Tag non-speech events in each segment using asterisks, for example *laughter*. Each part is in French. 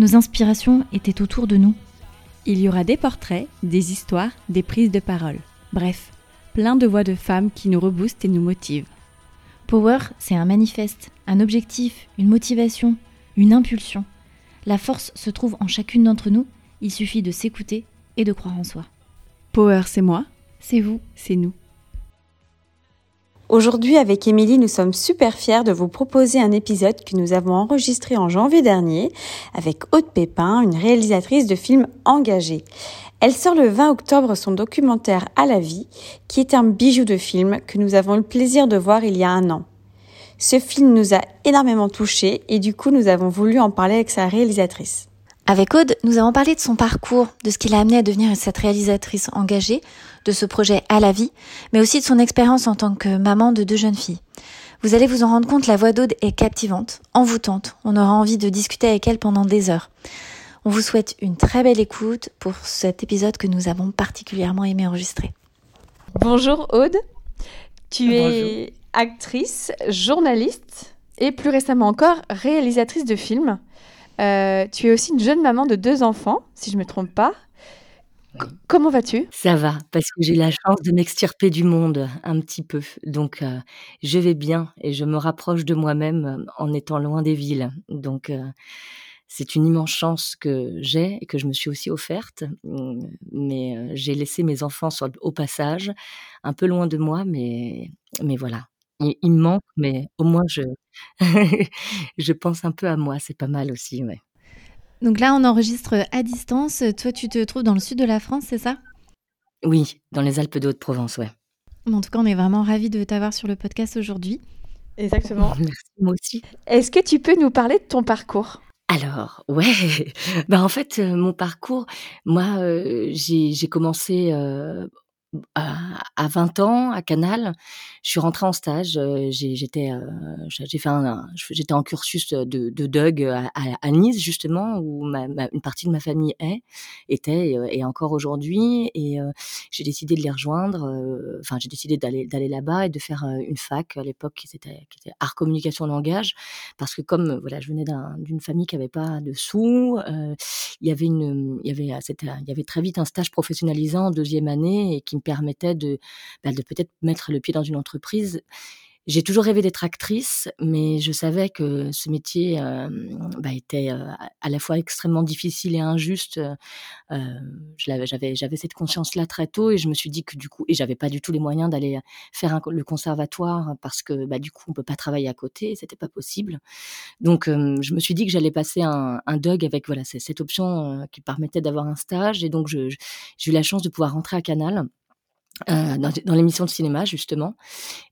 Nos inspirations étaient autour de nous. Il y aura des portraits, des histoires, des prises de parole. Bref, plein de voix de femmes qui nous reboostent et nous motivent. Power, c'est un manifeste, un objectif, une motivation, une impulsion. La force se trouve en chacune d'entre nous, il suffit de s'écouter et de croire en soi. Power, c'est moi, C'est vous. c'est nous. Aujourd'hui, avec Émilie, nous sommes super fiers de vous proposer un épisode que nous avons enregistré en janvier dernier avec Aude Pépin, une réalisatrice de films engagée. Elle sort le 20 octobre son documentaire À la vie, qui est un bijou de film que nous avons eu le plaisir de voir il y a un an. Ce film nous a énormément touchés et du coup, nous avons voulu en parler avec sa réalisatrice. Avec Aude, nous avons parlé de son parcours, de ce qui l'a amené à devenir cette réalisatrice engagée, de ce projet à la vie, mais aussi de son expérience en tant que maman de deux jeunes filles. Vous allez vous en rendre compte, la voix d'Aude est captivante, envoûtante. On aura envie de discuter avec elle pendant des heures. On vous souhaite une très belle écoute pour cet épisode que nous avons particulièrement aimé enregistrer. Bonjour Aude, tu es actrice, journaliste et plus récemment encore réalisatrice de films. Euh, tu es aussi une jeune maman de deux enfants, si je ne me trompe pas. Comment vas-tu? Ça va, parce que j'ai la chance de m'extirper du monde un petit peu. Donc, euh, je vais bien et je me rapproche de moi-même euh, en étant loin des villes. Donc, euh, c'est une immense chance que j'ai et que je me suis aussi offerte. Hum, Mais j'ai laissé mes enfants au passage, un peu loin de moi, mais, mais voilà. Ils me manquent, mais au moins je, *laughs* je pense un peu à moi. C'est pas mal aussi, ouais. Donc là, on enregistre à distance. Toi, tu te trouves dans le sud de la France, c'est ça? Oui, dans les Alpes de Haute-Provence, ouais. En tout cas, on est vraiment ravis de t'avoir sur le podcast aujourd'hui. Exactement. *laughs* Merci, moi aussi. Est-ce que tu peux nous parler de ton parcours? Alors, *laughs* ouais, bah en fait, euh, mon parcours, moi, euh, j'ai j'ai commencé euh, à, à 20 ans à Canal. Je suis rentrée en stage. euh, J'étais, euh, j'ai fait j'étais en cursus de, de Doug à, à- Nice justement, où ma, ma- une partie de ma famille est, était et, euh, encore aujourd'hui. Et j'ai décidé de les rejoindre. Enfin, j'ai décidé d'aller d'aller là-bas et de faire une fac à l'époque qui était, qui était art communication langage parce que comme voilà, je venais d'un- d'une famille qui avait pas de sous, euh, il y avait une, il y avait, il y avait très vite un stage professionnalisant en deuxième année et qui me permettait de, bah, de peut-être mettre le pied dans une entreprise. J'ai toujours rêvé d'être actrice, mais je savais que ce métier bah, était à la fois extrêmement difficile et injuste. J'avais, cette conscience-là très tôt et je me suis dit que du coup, et j'avais pas du tout les moyens d'aller faire le conservatoire parce que bah, du coup, on peut pas travailler à côté, c'était pas possible. Donc, je me suis dit que j'allais passer un, un DUG avec voilà cette option qui permettait d'avoir un stage. Et donc, j'ai eu la chance de pouvoir rentrer à Canal. Euh, dans, dans l'émission de cinéma justement.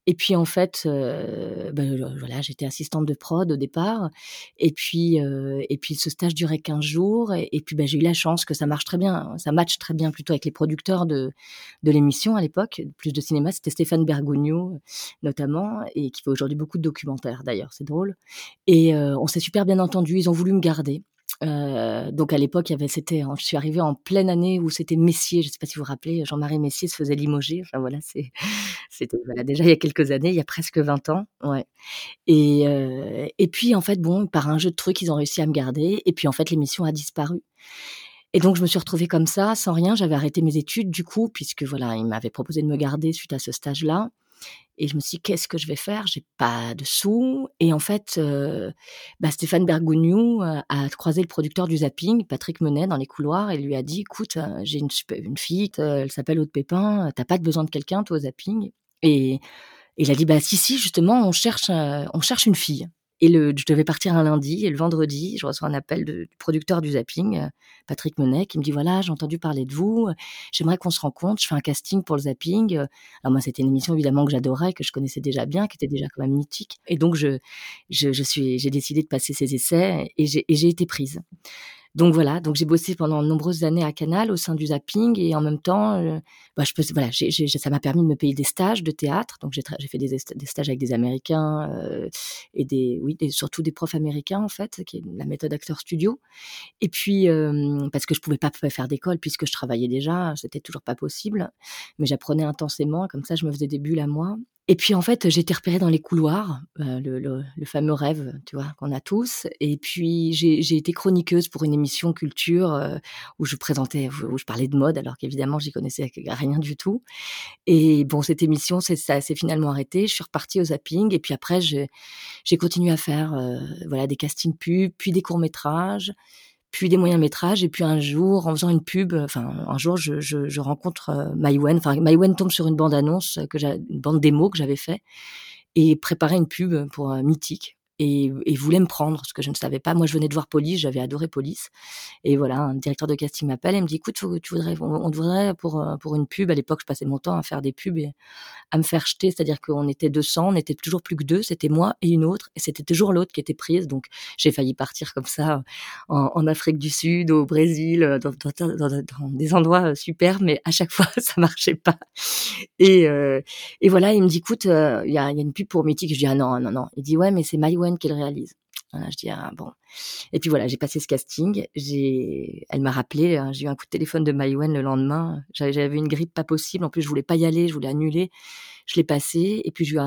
Et puis en fait euh, ben, euh, voilà j'étais assistante de prod au départ. Et puis euh, et puis ce stage durait 15 jours. Et, puis ben, j'ai eu la chance que ça marche très bien ça match très bien plutôt avec les producteurs de de l'émission à l'époque. Plus de cinéma c'était Stéphane Bergogneau notamment et qui fait aujourd'hui beaucoup de documentaires d'ailleurs. C'est drôle. Et euh, on s'est super bien entendu. Ils ont voulu me garder euh, donc à l'époque, il y avait, c'était, je suis arrivée en pleine année où c'était Messier. Je sais pas si vous vous rappelez, Jean-Marie Messier se faisait limoger. Enfin voilà, *laughs* c'était voilà, déjà il y a quelques années, il y a presque 20 ans, ouais. Et euh, et puis en fait, bon, par un jeu de trucs, ils ont réussi à me garder. Et puis en fait, l'émission a disparu. Et donc je me suis retrouvée comme ça, sans rien. J'avais arrêté mes études du coup, puisque voilà, ils m'avaient proposé de me garder suite à ce stage-là. Et je me suis dit, qu'est-ce que je vais faire? J'ai pas de sous. Et en fait, euh, bah, Stéphane Bergogneau euh, a croisé le producteur du zapping, Patrick Menet, dans les couloirs, et lui a dit, écoute, euh, j'ai une, fille, elle s'appelle Aude Pépin, t'as pas besoin de quelqu'un, toi, au zapping. Et, il a dit, bah si, si, justement, on cherche, on cherche une fille. Et le, je devais partir un lundi et le vendredi, je reçois un appel du producteur du zapping, euh, Patrick Menet, qui me dit voilà, j'ai entendu parler de vous, euh, j'aimerais qu'on se rencontre, je fais un casting pour le zapping. Euh, alors moi, c'était une émission évidemment que j'adorais, que je connaissais déjà bien, qui était déjà quand même mythique. Et donc je, je, je suis, j'ai décidé de passer ces essais et j'ai été prise. Donc voilà, donc j'ai bossé pendant de nombreuses années à Canal au sein du zapping et en même temps, euh, bah, je peux, voilà, j'ai, ça m'a permis de me payer des stages de théâtre. Donc j'ai, fait des, des, stages avec des Américains euh, et des, oui, surtout des profs américains en fait, qui est la méthode acteur studio. Et puis euh, parce que je pouvais pas faire d'école puisque je travaillais déjà, c'était toujours pas possible. Mais j'apprenais intensément, comme ça je me faisais des bulles à moi. Et puis en fait, j'ai été repérée dans les couloirs, euh, le, le, le, fameux rêve, tu vois, qu'on a tous. Et puis j'ai été chroniqueuse pour une émission culture euh, où je présentais, où je parlais de mode, alors qu'évidemment j'y connaissais rien du tout. Et bon, cette émission, ça s'est finalement arrêté. Je suis repartie au zapping. Et puis après, j'ai continué à faire, euh, voilà, des castings pubs, puis des courts métrages puis des moyens métrages et puis un jour en faisant une pub enfin un jour je, je, je rencontre euh, Maïwen. Enfin Maïwen tombe sur une bande annonce que j'ai une bande démo que j'avais fait et préparait une pub pour euh, Mythique et, et, voulait me prendre, ce que je ne savais pas. Moi, je venais de voir Police, j'avais adoré Police. Et voilà, un directeur de casting m'appelle et me dit, écoute, tu voudrais, on, devrait pour, euh, pour une pub, à l'époque, je passais mon temps à faire des pubs et à me faire jeter, c'est-à-dire qu'on était 200, on était toujours plus que deux, c'était moi et une autre, et c'était toujours l'autre qui était prise. Donc, j'ai failli partir comme ça en, Afrique du Sud, au Brésil, euh, dans, dans, dans, dans, des endroits euh, super, mais à chaque *laughs* fois, ça marchait pas. Et, euh, et voilà, il me dit, écoute, il y, a, y, a, une pub pour Mythique. Je dis, ah non, non, non. Il dit, ouais, mais c'est My qu'elle réalise. Voilà, je dis ah, bon. Et puis voilà, j'ai passé ce casting. Elle m'a rappelé. Hein, j'ai eu un coup de téléphone de Maïwen le lendemain. J'avais, une grippe pas possible. En plus, je voulais pas y aller. Je voulais annuler. Je l'ai passé. Et puis j'ai eu,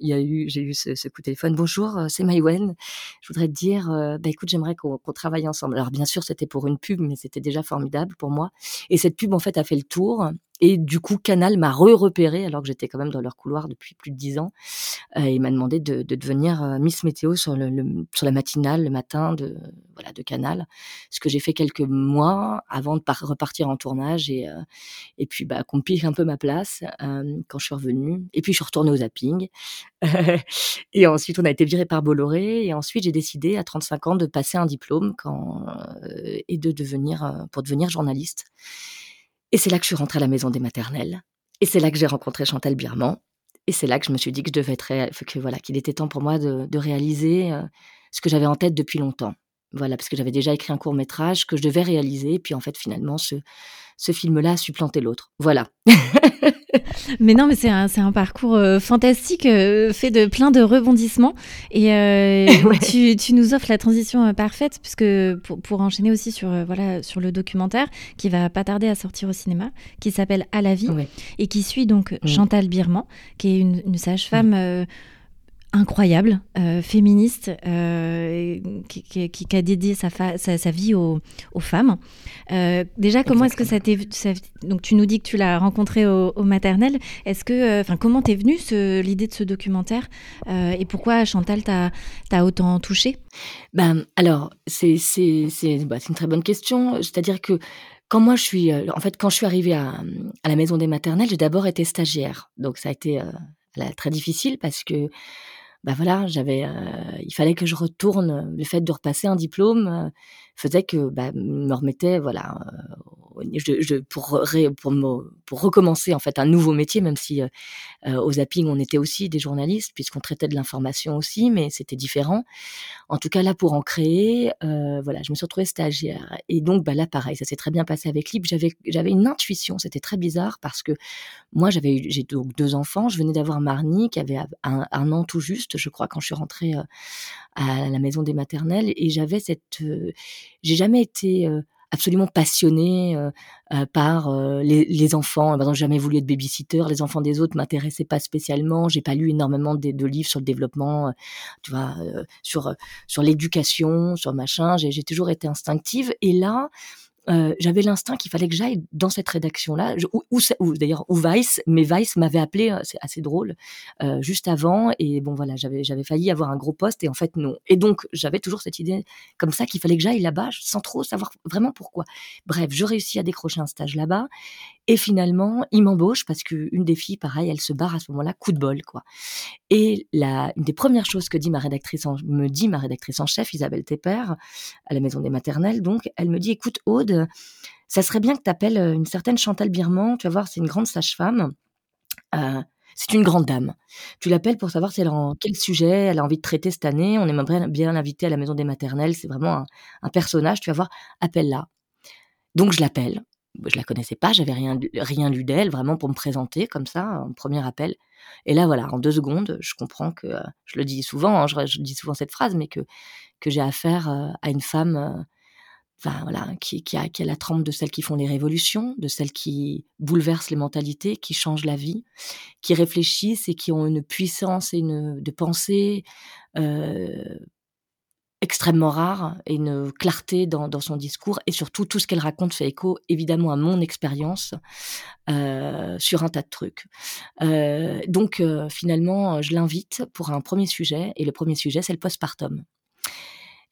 il eu, j'ai eu ce, coup de téléphone. Bonjour, euh, c'est Maïwen. Je voudrais te dire, euh, bah écoute, j'aimerais qu'on travaille ensemble. Alors bien sûr, c'était pour une pub, mais c'était déjà formidable pour moi. Et cette pub en fait a fait le tour. Et du coup, Canal m'a re-repéré, alors que j'étais quand même dans leur couloir depuis plus de dix ans, euh, et m'a demandé de, de devenir euh, Miss Météo sur, le, sur la matinale, le matin de, voilà, de Canal. Ce que j'ai fait quelques mois avant de repartir en tournage et, euh, et puis bah, qu'on pique un peu ma place quand je suis revenue. Et puis je suis retournée au zapping. *laughs* et ensuite, on a été viré par Bolloré. Et ensuite, j'ai décidé à 35 ans de passer un diplôme quand, et de devenir, pour devenir journaliste. Et c'est là que je suis rentrée à la maison des maternelles. Et c'est là que j'ai rencontré Chantal Birman. Et c'est là que je me suis dit que je devais être, que voilà, qu'il était temps pour moi de, de réaliser euh, ce que j'avais en tête depuis longtemps. Voilà, parce que j'avais déjà écrit un court métrage que je devais réaliser. Et puis en fait, finalement, ce, ce film-là a supplanté l'autre. Voilà. *laughs* *laughs* mais non, mais c'est un, un, parcours euh, fantastique, euh, fait de plein de rebondissements. Et euh, *laughs* tu, tu, nous offres la transition parfaite, puisque pour, pour, enchaîner aussi sur, voilà, sur le documentaire qui va pas tarder à sortir au cinéma, qui s'appelle À la vie, et qui suit donc. Chantal Birman, qui est une, une sage-femme. Mm incroyable, euh, féministe, euh, qui, a dédié sa, vie aux, femmes. Euh, déjà, comment est-ce que ça t'est... Donc, tu nous dis que tu l'as rencontré au, maternel. Est-ce que... Enfin, comment t'es venue l'idée de ce documentaire Et pourquoi, Chantal, as autant touché? Ben, Alors, c'est bah, une très bonne question. C'est-à-dire que quand moi je suis, en fait, quand je suis arrivée à, à la maison des maternelles, j'ai d'abord été stagiaire. Donc ça a été très difficile parce que bah voilà, j'avais, euh, il fallait que je retourne. Le fait de repasser un diplôme euh, faisait que bah, me remettait, voilà, euh, je, je, pour, pour, pour recommencer en fait un nouveau métier, même si au zapping on était aussi des journalistes puisqu'on traitait de l'information aussi, mais c'était différent. En tout cas là pour en créer, voilà, je me suis retrouvée stagiaire et donc bah là pareil, ça s'est très bien passé avec Lib. J'avais j'avais une intuition, c'était très bizarre parce que moi j'avais j'ai donc deux enfants, je venais d'avoir Marnie qui avait un, un an tout juste je crois, quand je suis rentrée euh, à la maison des maternelles. Et j'avais cette, euh, j'ai jamais été euh, absolument passionnée par les, les, enfants. Par exemple, jamais voulu être babysitter. Les enfants des autres m'intéressaient pas spécialement. J'ai pas lu énormément de, de, livres sur le développement, tu vois, sur sur l'éducation, sur machin. J'ai toujours été instinctive. Et là, euh, j'avais l'instinct qu'il fallait que j'aille dans cette rédaction-là, ou, d'ailleurs ou Vice, mais Vice m'avait appelé, c'est assez drôle, euh, juste avant, et bon voilà, j'avais j'avais failli avoir un gros poste, et en fait non. Et donc j'avais toujours cette idée comme ça qu'il fallait que j'aille là-bas, sans trop savoir vraiment pourquoi. Bref, je réussis à décrocher un stage là-bas, et finalement il m'embauche parce qu'une des filles, pareil, elle se barre à ce moment-là, coup de bol quoi. Et la, une des premières choses que dit ma rédactrice me dit ma rédactrice en chef, Isabelle Tepper, à la maison des maternelles, donc elle me dit, écoute Aude ça serait bien que tu appelles euh, une certaine Chantal Birman, tu vas voir, c'est une grande sage-femme. Euh, c'est une grande dame. Tu l'appelles pour savoir si elle en quel sujet elle a envie de traiter cette année. On aimerait bien l'inviter à la maison des maternelles. C'est vraiment un, personnage. Tu vas voir, appelle-la. Donc je l'appelle. Je la connaissais pas, j'avais rien rien lu d'elle, vraiment pour me présenter comme ça, un premier appel. Et là voilà, en deux secondes, je comprends que euh, je le dis souvent, hein, je, dis souvent cette phrase, mais que j'ai affaire à une femme voilà, qui, a, la trempe de celles qui font les révolutions, de celles qui bouleversent les mentalités, qui changent la vie, qui réfléchissent et qui ont une puissance et une de pensée euh, extrêmement rare et une clarté dans, son discours et surtout tout ce qu'elle raconte fait écho évidemment à mon expérience euh, sur un tas de trucs. Euh, donc finalement, je l'invite pour un premier sujet et le premier sujet c'est le postpartum.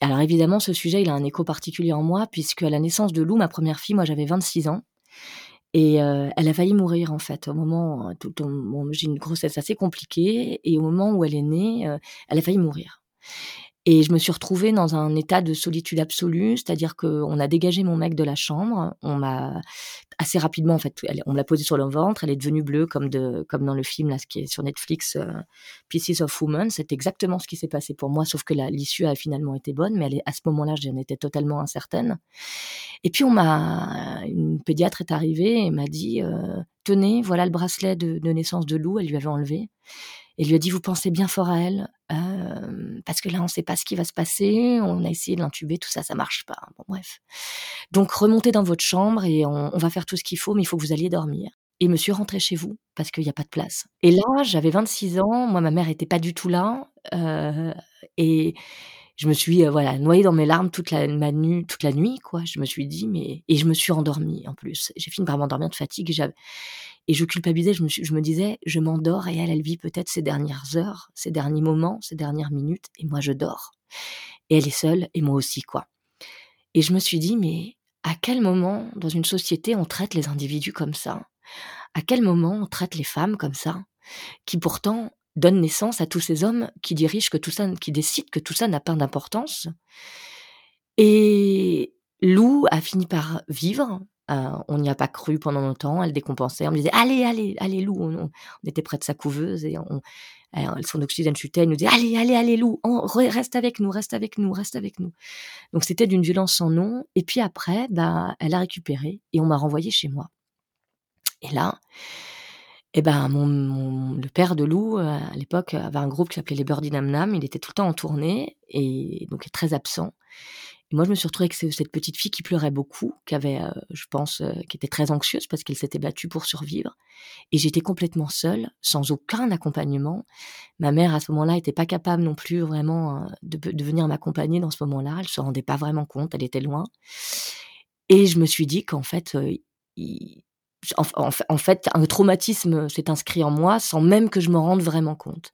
Alors évidemment, ce sujet, il a un écho particulier en moi, puisque à la naissance de Lou, ma première fille, moi j'avais 26 ans. Et euh, elle a failli mourir en fait au moment, tout, j'ai une grossesse assez compliquée et au moment où elle est née, euh, elle a failli mourir. Et je me suis retrouvée dans un état de solitude absolue, c'est-à-dire qu'on a dégagé mon mec de la chambre, on m'a assez rapidement en fait, on l'a posé sur le ventre, elle est devenue bleue comme de comme dans le film là, ce qui est sur Netflix, euh, Pieces of Woman. C'est exactement ce qui s'est passé pour moi, sauf que l'issue a finalement été bonne, mais à ce moment-là, j'en étais totalement incertaine. Et puis on m'a, une pédiatre est arrivée et m'a dit, euh, tenez, voilà le bracelet de, de naissance de Lou, elle lui avait enlevé et lui a dit vous pensez bien fort à elle euh, parce que là on ne sait pas ce qui va se passer on a essayé de l'intuber tout ça ça marche pas bon bref. Donc remontez dans votre chambre et on, va faire tout ce qu'il faut mais il faut que vous alliez dormir. Et monsieur rentrez chez vous parce qu'il n'y a pas de place. Et là j'avais 26 ans moi ma mère était pas du tout là euh, et je me suis euh, voilà noyée dans mes larmes toute la toute la nuit quoi. Je me suis dit mais et je me suis endormie en plus. J'ai fini par m'endormir de fatigue et et je culpabilisais, je me, je me disais, je m'endors et elle, elle vit peut-être ses dernières heures, ses derniers moments, ses dernières minutes, et moi je dors. Et elle est seule, et moi aussi, quoi. Et je me suis dit, mais à quel moment, dans une société, on traite les individus comme ça? À quel moment on traite les femmes comme ça Qui pourtant donnent naissance à tous ces hommes qui dirigent que tout ça, qui décident que tout ça n'a pas d'importance? Et Lou a fini par vivre, euh, on n'y a pas cru pendant longtemps. Elle décompensait. On me disait allez, allez, allez, Lou. On, était près de sa couveuse et on, son oxygène chutait. Elle nous disait allez, allez, allez, Lou. reste avec nous, reste avec nous, reste avec nous. Donc c'était d'une violence sans nom. Et puis après, bah, elle a récupéré et on m'a renvoyé chez moi. Et là, eh ben, mon, le père de Lou, euh, à l'époque, avait un groupe qui s'appelait les Birdie Nam Nam. Il était tout le temps en tournée et donc très absent moi, je me suis retrouvée avec cette petite fille qui pleurait beaucoup, qui avait, euh, je pense, euh, qui était très anxieuse parce qu'elle s'était battue pour survivre. Et j'étais complètement seule, sans aucun accompagnement. Ma mère, à ce moment-là, n'était pas capable non plus vraiment euh, de, venir m'accompagner dans ce moment-là. Elle se rendait pas vraiment compte, elle était loin. Et je me suis dit qu'en fait, en, fait, un traumatisme s'est inscrit en moi sans même que je me rende vraiment compte.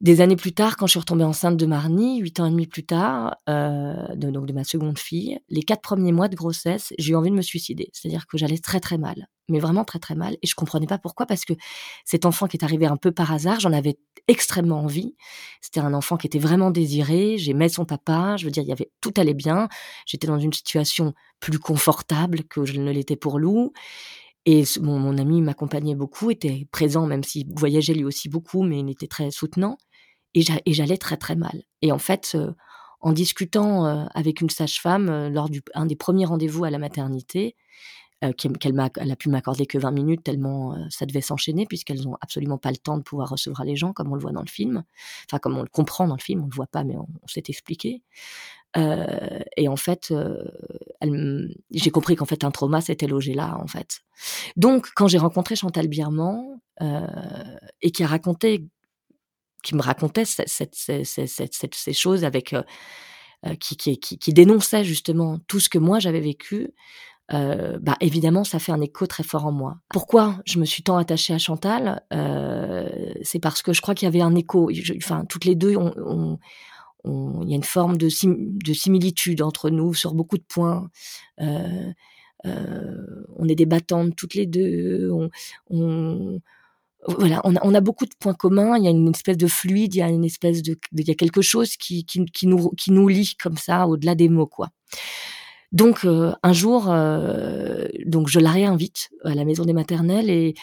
Des années plus tard, quand je suis retombée enceinte de Marnie, huit ans et demi plus tard, euh, de, donc de ma seconde fille, les quatre premiers mois de grossesse, j'ai eu envie de me suicider. C'est-à-dire que j'allais très très mal, mais vraiment très très mal, et je comprenais pas pourquoi, parce que cet enfant qui est arrivé un peu par hasard, j'en avais extrêmement envie. C'était un enfant qui était vraiment désiré. J'aimais son papa. Je veux dire, il y avait tout allait bien. J'étais dans une situation plus confortable que je ne l'étais pour Lou. Et mon, mon ami m'accompagnait beaucoup, était présent, même s'il voyageait lui aussi beaucoup, mais il était très soutenant et j'allais très très mal. Et en fait, euh, en discutant euh, avec une sage-femme euh, lors du un des premiers rendez-vous à la maternité, qu'elle m'a, elle a pu m'accorder que 20 minutes tellement ça devait s'enchaîner puisqu'elles ont absolument pas le temps de pouvoir recevoir les gens comme on le voit dans le film, enfin comme on le comprend dans le film, on le voit pas mais on, s'est expliqué. et en fait, j'ai compris qu'en fait un trauma s'était logé là en fait. Donc quand j'ai rencontré Chantal Birman et qui a raconté qui me racontait ces choses avec, qui, qui, dénonçait justement tout ce que moi j'avais vécu, bah évidemment ça fait un écho très fort en moi. Pourquoi je me suis tant attachée à Chantal C'est parce que je crois qu'il y avait un écho. enfin, toutes les deux, il y a une forme de, de, similitude entre nous sur beaucoup de points. On est des battantes toutes les deux. Voilà, on a, on a, beaucoup de points communs. Il y a une espèce de fluide, il y a une espèce de, il y a quelque chose qui, qui, qui nous, qui nous lie comme ça au-delà des mots, quoi. Donc euh, un jour, euh, donc je la réinvite à la maison des maternelles et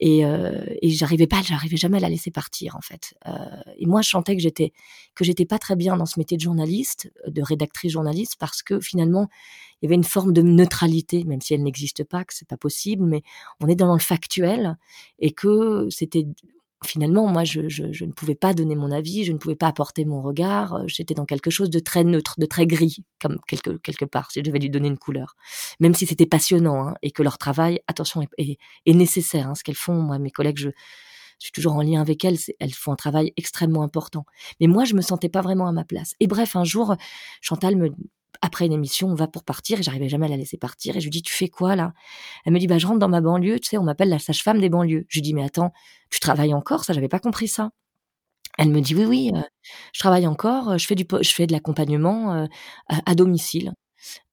et, euh, et j'arrivais pas, j'arrivais jamais à la laisser partir en fait. Euh, et moi, je sentais que j'étais que j'étais pas très bien dans ce métier de journaliste, de rédactrice journaliste, parce que finalement, il y avait une forme de neutralité, même si elle n'existe pas, que c'est pas possible, mais on est dans le factuel et que c'était finalement, moi, je, ne pouvais pas donner mon avis, je ne pouvais pas apporter mon regard. Euh, j'étais dans quelque chose de très neutre, de très gris, comme quelque, quelque part, si je devais lui donner une couleur. Même si c'était passionnant hein, et que leur travail, attention, est, nécessaire. Hein, ce qu'elles font, moi, mes collègues, je, suis toujours en lien avec elles, elles font un travail extrêmement important. Mais moi, je me sentais pas vraiment à ma place. Et bref, un jour, Chantal me, après une émission, on va pour partir et j'arrivais jamais à la laisser partir. Et je lui dis, tu fais quoi là? Elle me dit, bah je rentre dans ma banlieue, tu sais, on m'appelle la sage-femme des banlieues. Je lui dis, mais attends, tu travailles encore? Ça, j'avais pas compris ça. Elle me dit, oui, oui, euh, je travaille encore, je fais du, je fais de l'accompagnement euh, à, domicile.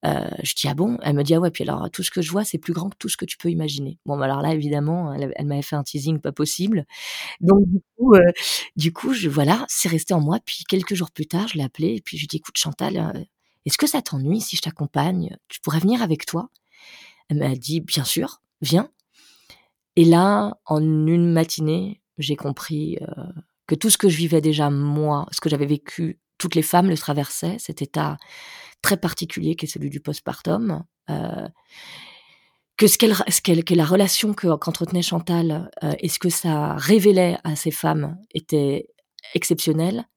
Euh, je dis ah bon? Elle me dit ah ouais puis alors tout ce que je vois c'est plus grand que tout ce que tu peux imaginer. Bon bah, alors là évidemment elle, m'avait fait un teasing pas possible. Donc du coup du coup je voilà c'est resté en moi puis quelques jours plus tard je l'ai appelé et puis je lui dis écoute Chantal est-ce que ça t'ennuie si je t'accompagne? Tu pourrais venir avec toi? Elle m'a dit Bien sûr, viens. Et là, en une matinée, j'ai compris euh, que tout ce que je vivais déjà moi, ce que j'avais vécu, toutes les femmes le traversaient, cet état très particulier qui est celui du postpartum. Euh, que ce qu'elle, ce qu'elle, que la relation que, qu'entretenait Chantal euh, et ce que ça révélait à ces femmes était exceptionnel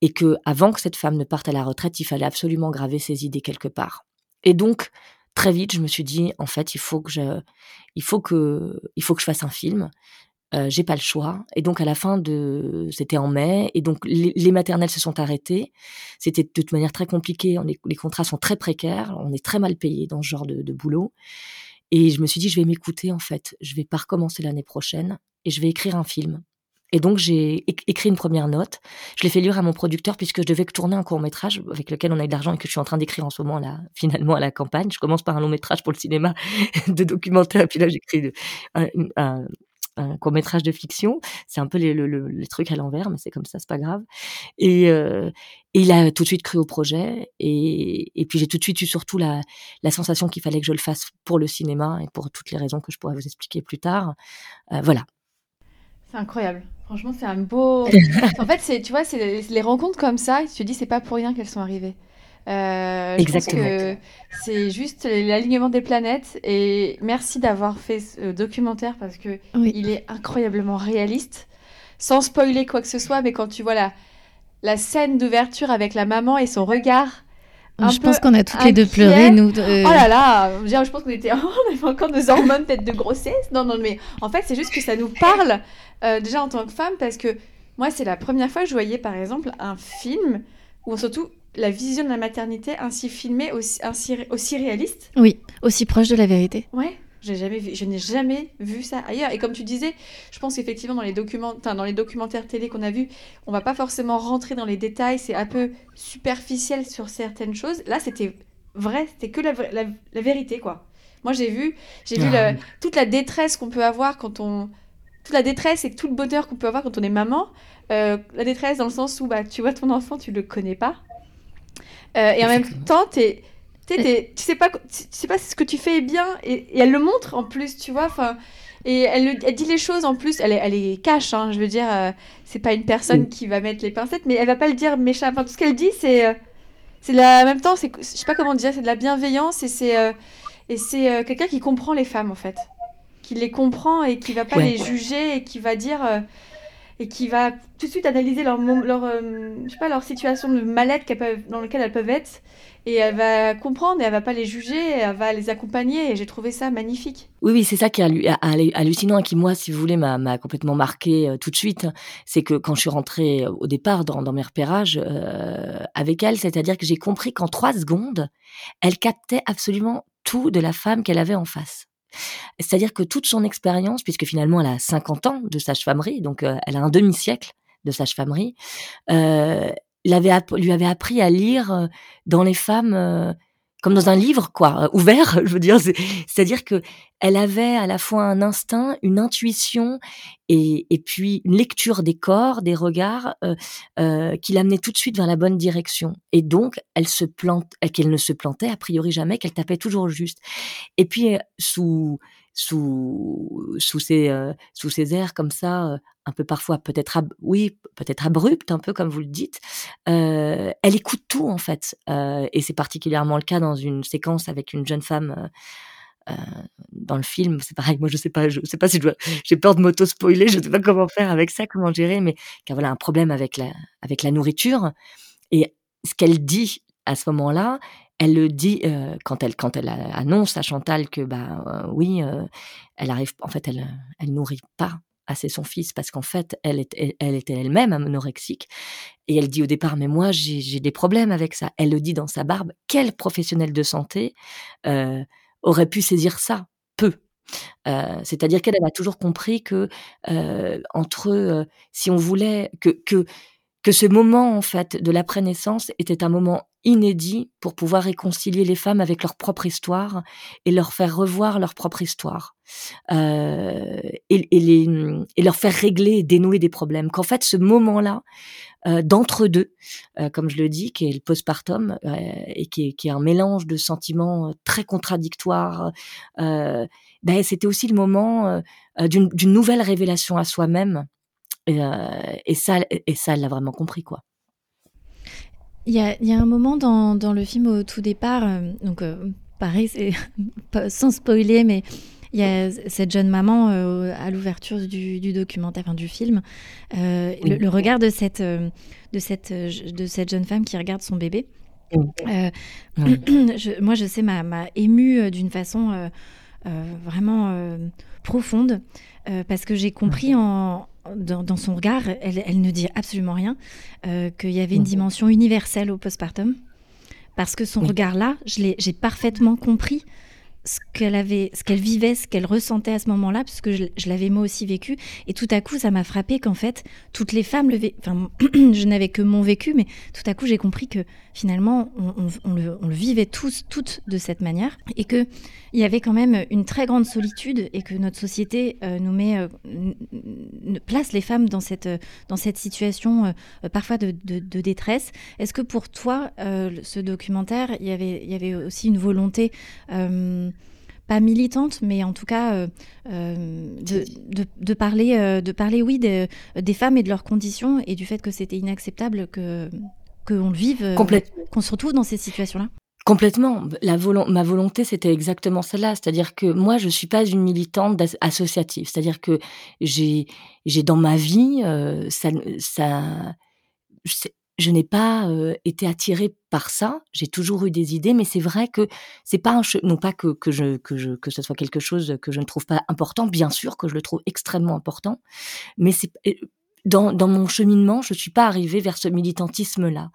et que avant que cette femme ne parte à la retraite, il fallait absolument graver ses idées quelque part. Et donc très vite, je me suis dit en fait, il faut que je, il faut que, il faut que je fasse un film. Euh, j'ai pas le choix. Et donc à la fin de, c'était en mai, et donc les, maternelles se sont arrêtées. C'était de toute manière très compliqué. les contrats sont très précaires. On est très mal payé dans ce genre de, de boulot. Et je me suis dit, je vais m'écouter en fait. Je vais pas recommencer l'année prochaine et je vais écrire un film. Et donc j'ai écrit une première note. Je l'ai fait lire à mon producteur puisque je devais tourner un court métrage avec lequel on a eu de l'argent et que je suis en train d'écrire en ce moment là, finalement à la campagne. Je commence par un long métrage pour le cinéma *laughs* de documentaire puis là j'écris un, court métrage de fiction. C'est un peu les, les, trucs à l'envers, mais c'est comme ça, c'est pas grave. Et, euh, il a tout de suite cru au projet. Et, puis j'ai tout de suite eu surtout la, la sensation qu'il fallait que je le fasse pour le cinéma et pour toutes les raisons que je pourrais vous expliquer plus tard. Euh, voilà. C'est incroyable. Franchement, c'est un beau. *laughs* en fait, c'est, tu vois, c'est les rencontres comme ça. Tu te dis, c'est pas pour rien qu'elles sont arrivées. Euh, Exactement. c'est juste l'alignement des planètes. Et merci d'avoir fait ce documentaire parce que il est incroyablement réaliste, sans spoiler quoi que ce soit. Mais quand tu vois la, la scène d'ouverture avec la maman et son regard je pense qu'on a toutes les deux pleuré, nous. Oh là là, je pense qu'on était, *laughs* on avait encore nos hormones peut-être de grossesse. Non, non, mais en fait, c'est juste que ça nous parle euh, déjà en tant que femme parce que moi, c'est la première fois que je voyais par exemple un film où surtout la vision de la maternité ainsi filmée, aussi, ainsi, aussi réaliste. Oui, aussi proche de la vérité. Ouais. J'ai jamais vu, je n'ai jamais vu ça ailleurs. Et comme tu disais, je pense qu'effectivement dans les documents, dans les documentaires télé qu'on a vus, on va pas forcément rentrer dans les détails. C'est un peu superficiel sur certaines choses. Là, c'était vrai, c'était que la, la, vérité, quoi. Moi, j'ai vu, j'ai vu ah toute la détresse qu'on peut avoir quand on, toute la détresse et tout le bonheur qu'on peut avoir quand on est maman. Euh, la détresse dans le sens où bah, tu vois ton enfant, tu le connais pas. Euh, et en même temps, tu es tu sais pas, tu sais pas ce que tu fais est bien et, elle le montre en plus, tu vois. Enfin, et elle, elle, dit les choses en plus, elle, elle est cache, hein, je veux dire, euh, c'est pas une personne qui va mettre les pincettes, mais elle va pas le dire méchant. Enfin, tout ce qu'elle dit, c'est, euh, c'est la, en même temps, c'est, je sais pas comment dire, c'est de la bienveillance et c'est, et c'est quelqu'un qui comprend les femmes en fait, qui les comprend et qui va pas les juger et qui va dire et qui va tout de suite analyser leur, leur, euh, je sais pas, leur situation de mal-être dans laquelle elles peuvent être. Et elle va comprendre et elle va pas les juger, elle va les accompagner. Et j'ai trouvé ça magnifique. Oui, oui, c'est ça qui est hallucinant et qui, moi, si vous voulez, m'a complètement marqué euh, tout de suite. C'est que quand je suis rentrée euh, au départ dans, mes repérages avec elle, c'est-à-dire que j'ai compris qu'en trois secondes, elle captait absolument tout de la femme qu'elle avait en face. C'est-à-dire que toute son expérience, puisque finalement elle a 50 ans de sage-famerie, donc euh, elle a un demi-siècle de sage-famerie, euh, lui avait appris à lire euh, dans les femmes comme dans un livre, quoi, euh, ouvert. *laughs* Je veux dire, c'est-à-dire que elle avait à la fois un instinct, une intuition et, et puis une lecture des corps, des regards, euh, euh, qui l'amenait tout de suite vers la bonne direction. Et donc, elle se plante, qu'elle ne se plantait a priori jamais, qu'elle tapait toujours juste. Et puis sous sous sous ces sous ces airs comme ça un peu parfois peut-être oui peut-être abrupte un peu comme vous le dites euh, elle écoute tout en fait euh, et c'est particulièrement le cas dans une séquence avec une jeune femme euh, dans le film. C'est pareil moi je sais pas je sais pas si je j'ai peur de m'auto spoiler je sais pas comment faire avec ça comment gérer mais car voilà un problème avec la avec la nourriture. Et ce qu'elle dit à ce moment-là elle le dit quand elle quand elle annonce à Chantal que bah oui elle arrive en fait elle elle nourrit pas assez son fils parce qu'en fait, elle, était elle-même anorexique. Et elle dit au départ, mais moi, j'ai des problèmes avec ça. Elle le dit dans sa barbe. Quel professionnel de santé euh, aurait pu saisir ça? Peu. Euh, c'est-à-dire qu'elle a toujours compris que euh, entre, si on voulait que, que que ce moment en fait de l'après-naissance était un moment inédit pour pouvoir réconcilier les femmes avec leur propre histoire et leur faire revoir leur propre histoire euh, et, les, et leur faire régler et dénouer des problèmes. Qu'en fait, ce moment-là euh, d'entre deux, euh, comme je le dis, qui est le postpartum euh, et qui est, qui est, un mélange de sentiments très contradictoires, euh, ben, c'était aussi le moment d'une nouvelle révélation à soi-même. Et, et, ça, et ça, elle l'a vraiment compris, quoi. Il y a, y a, un moment dans, dans, le film au tout départ, euh, donc euh, pareil, *laughs* sans spoiler, mais il y a cette jeune maman euh, à l'ouverture du, du, documentaire, enfin, du film, le, regard de cette, de, cette, de cette jeune femme qui regarde son bébé. *clears throat* je, moi, je sais, m'a émue d'une façon vraiment profonde, parce que j'ai compris en, dans, son regard, elle, ne dit absolument rien, euh, qu'il y avait une dimension universelle au postpartum. Parce que son regard-là, j'ai parfaitement compris ce qu'elle avait, ce qu'elle vivait, ce qu'elle ressentait à ce moment-là, puisque je, je l'avais moi aussi vécu. Et tout à coup, ça m'a frappé qu'en fait, toutes les femmes le Enfin, *clears throat* je n'avais que mon vécu, mais tout à coup, j'ai compris que finalement, on, le, vivait tous, toutes de cette manière, et que il y avait quand même une très grande solitude, et que notre société euh, nous met, euh, place les femmes dans cette, dans cette situation euh, parfois de, de, détresse. Est-ce que pour toi, ce documentaire, il y avait, il y avait aussi une volonté pas militante, mais en tout cas euh, euh, de, de, parler, euh, de parler, oui, des femmes et de leurs conditions et du fait que c'était inacceptable que qu'on le vive, qu'on se retrouve dans ces situations-là. Complètement. La ma volonté, c'était exactement celle-là. C'est-à-dire que moi, je suis pas une militante associative. C'est-à-dire que j'ai, j'ai dans ma vie, ça, ça, je n'ai pas été attirée par ça. J'ai toujours eu des idées, mais c'est vrai que c'est pas un non pas que que je que je que ce soit quelque chose que je ne trouve pas important. Bien sûr que je le trouve extrêmement important, mais c'est dans, dans mon cheminement, je suis pas arrivée vers ce militantisme-là.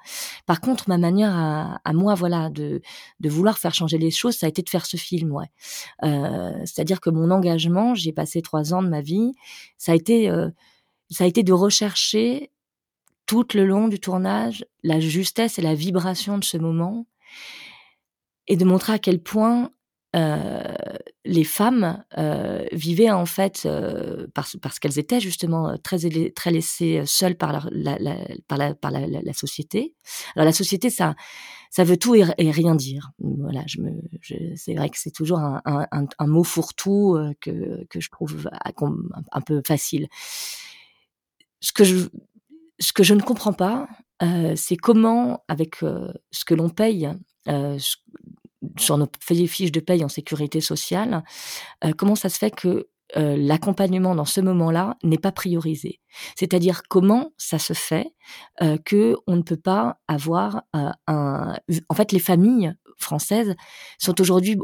Par contre, ma manière à, à, moi, voilà, de, de vouloir faire changer les choses, ça a été de faire ce film, ouais. Euh, C'est-à-dire que mon engagement, j'ai passé trois ans de ma vie, ça a été, euh, ça a été de rechercher tout le long du tournage la justesse et la vibration de ce moment et de montrer à quel point euh, les femmes euh, vivaient en fait euh, parce, parce qu'elles étaient justement très très laissées seules par la, par, la, par la, société. Alors la société ça ça veut tout et, rien dire. Voilà, je c'est vrai que c'est toujours un, un, mot fourre-tout que que je trouve un, peu facile. Ce que je ce que je ne comprends pas, c'est comment, avec ce que l'on paye sur nos fiches de paye en sécurité sociale, comment ça se fait que l'accompagnement dans ce moment-là n'est pas priorisé? C'est-à-dire comment ça se fait que on ne peut pas avoir un. En fait, les familles françaises sont aujourd'hui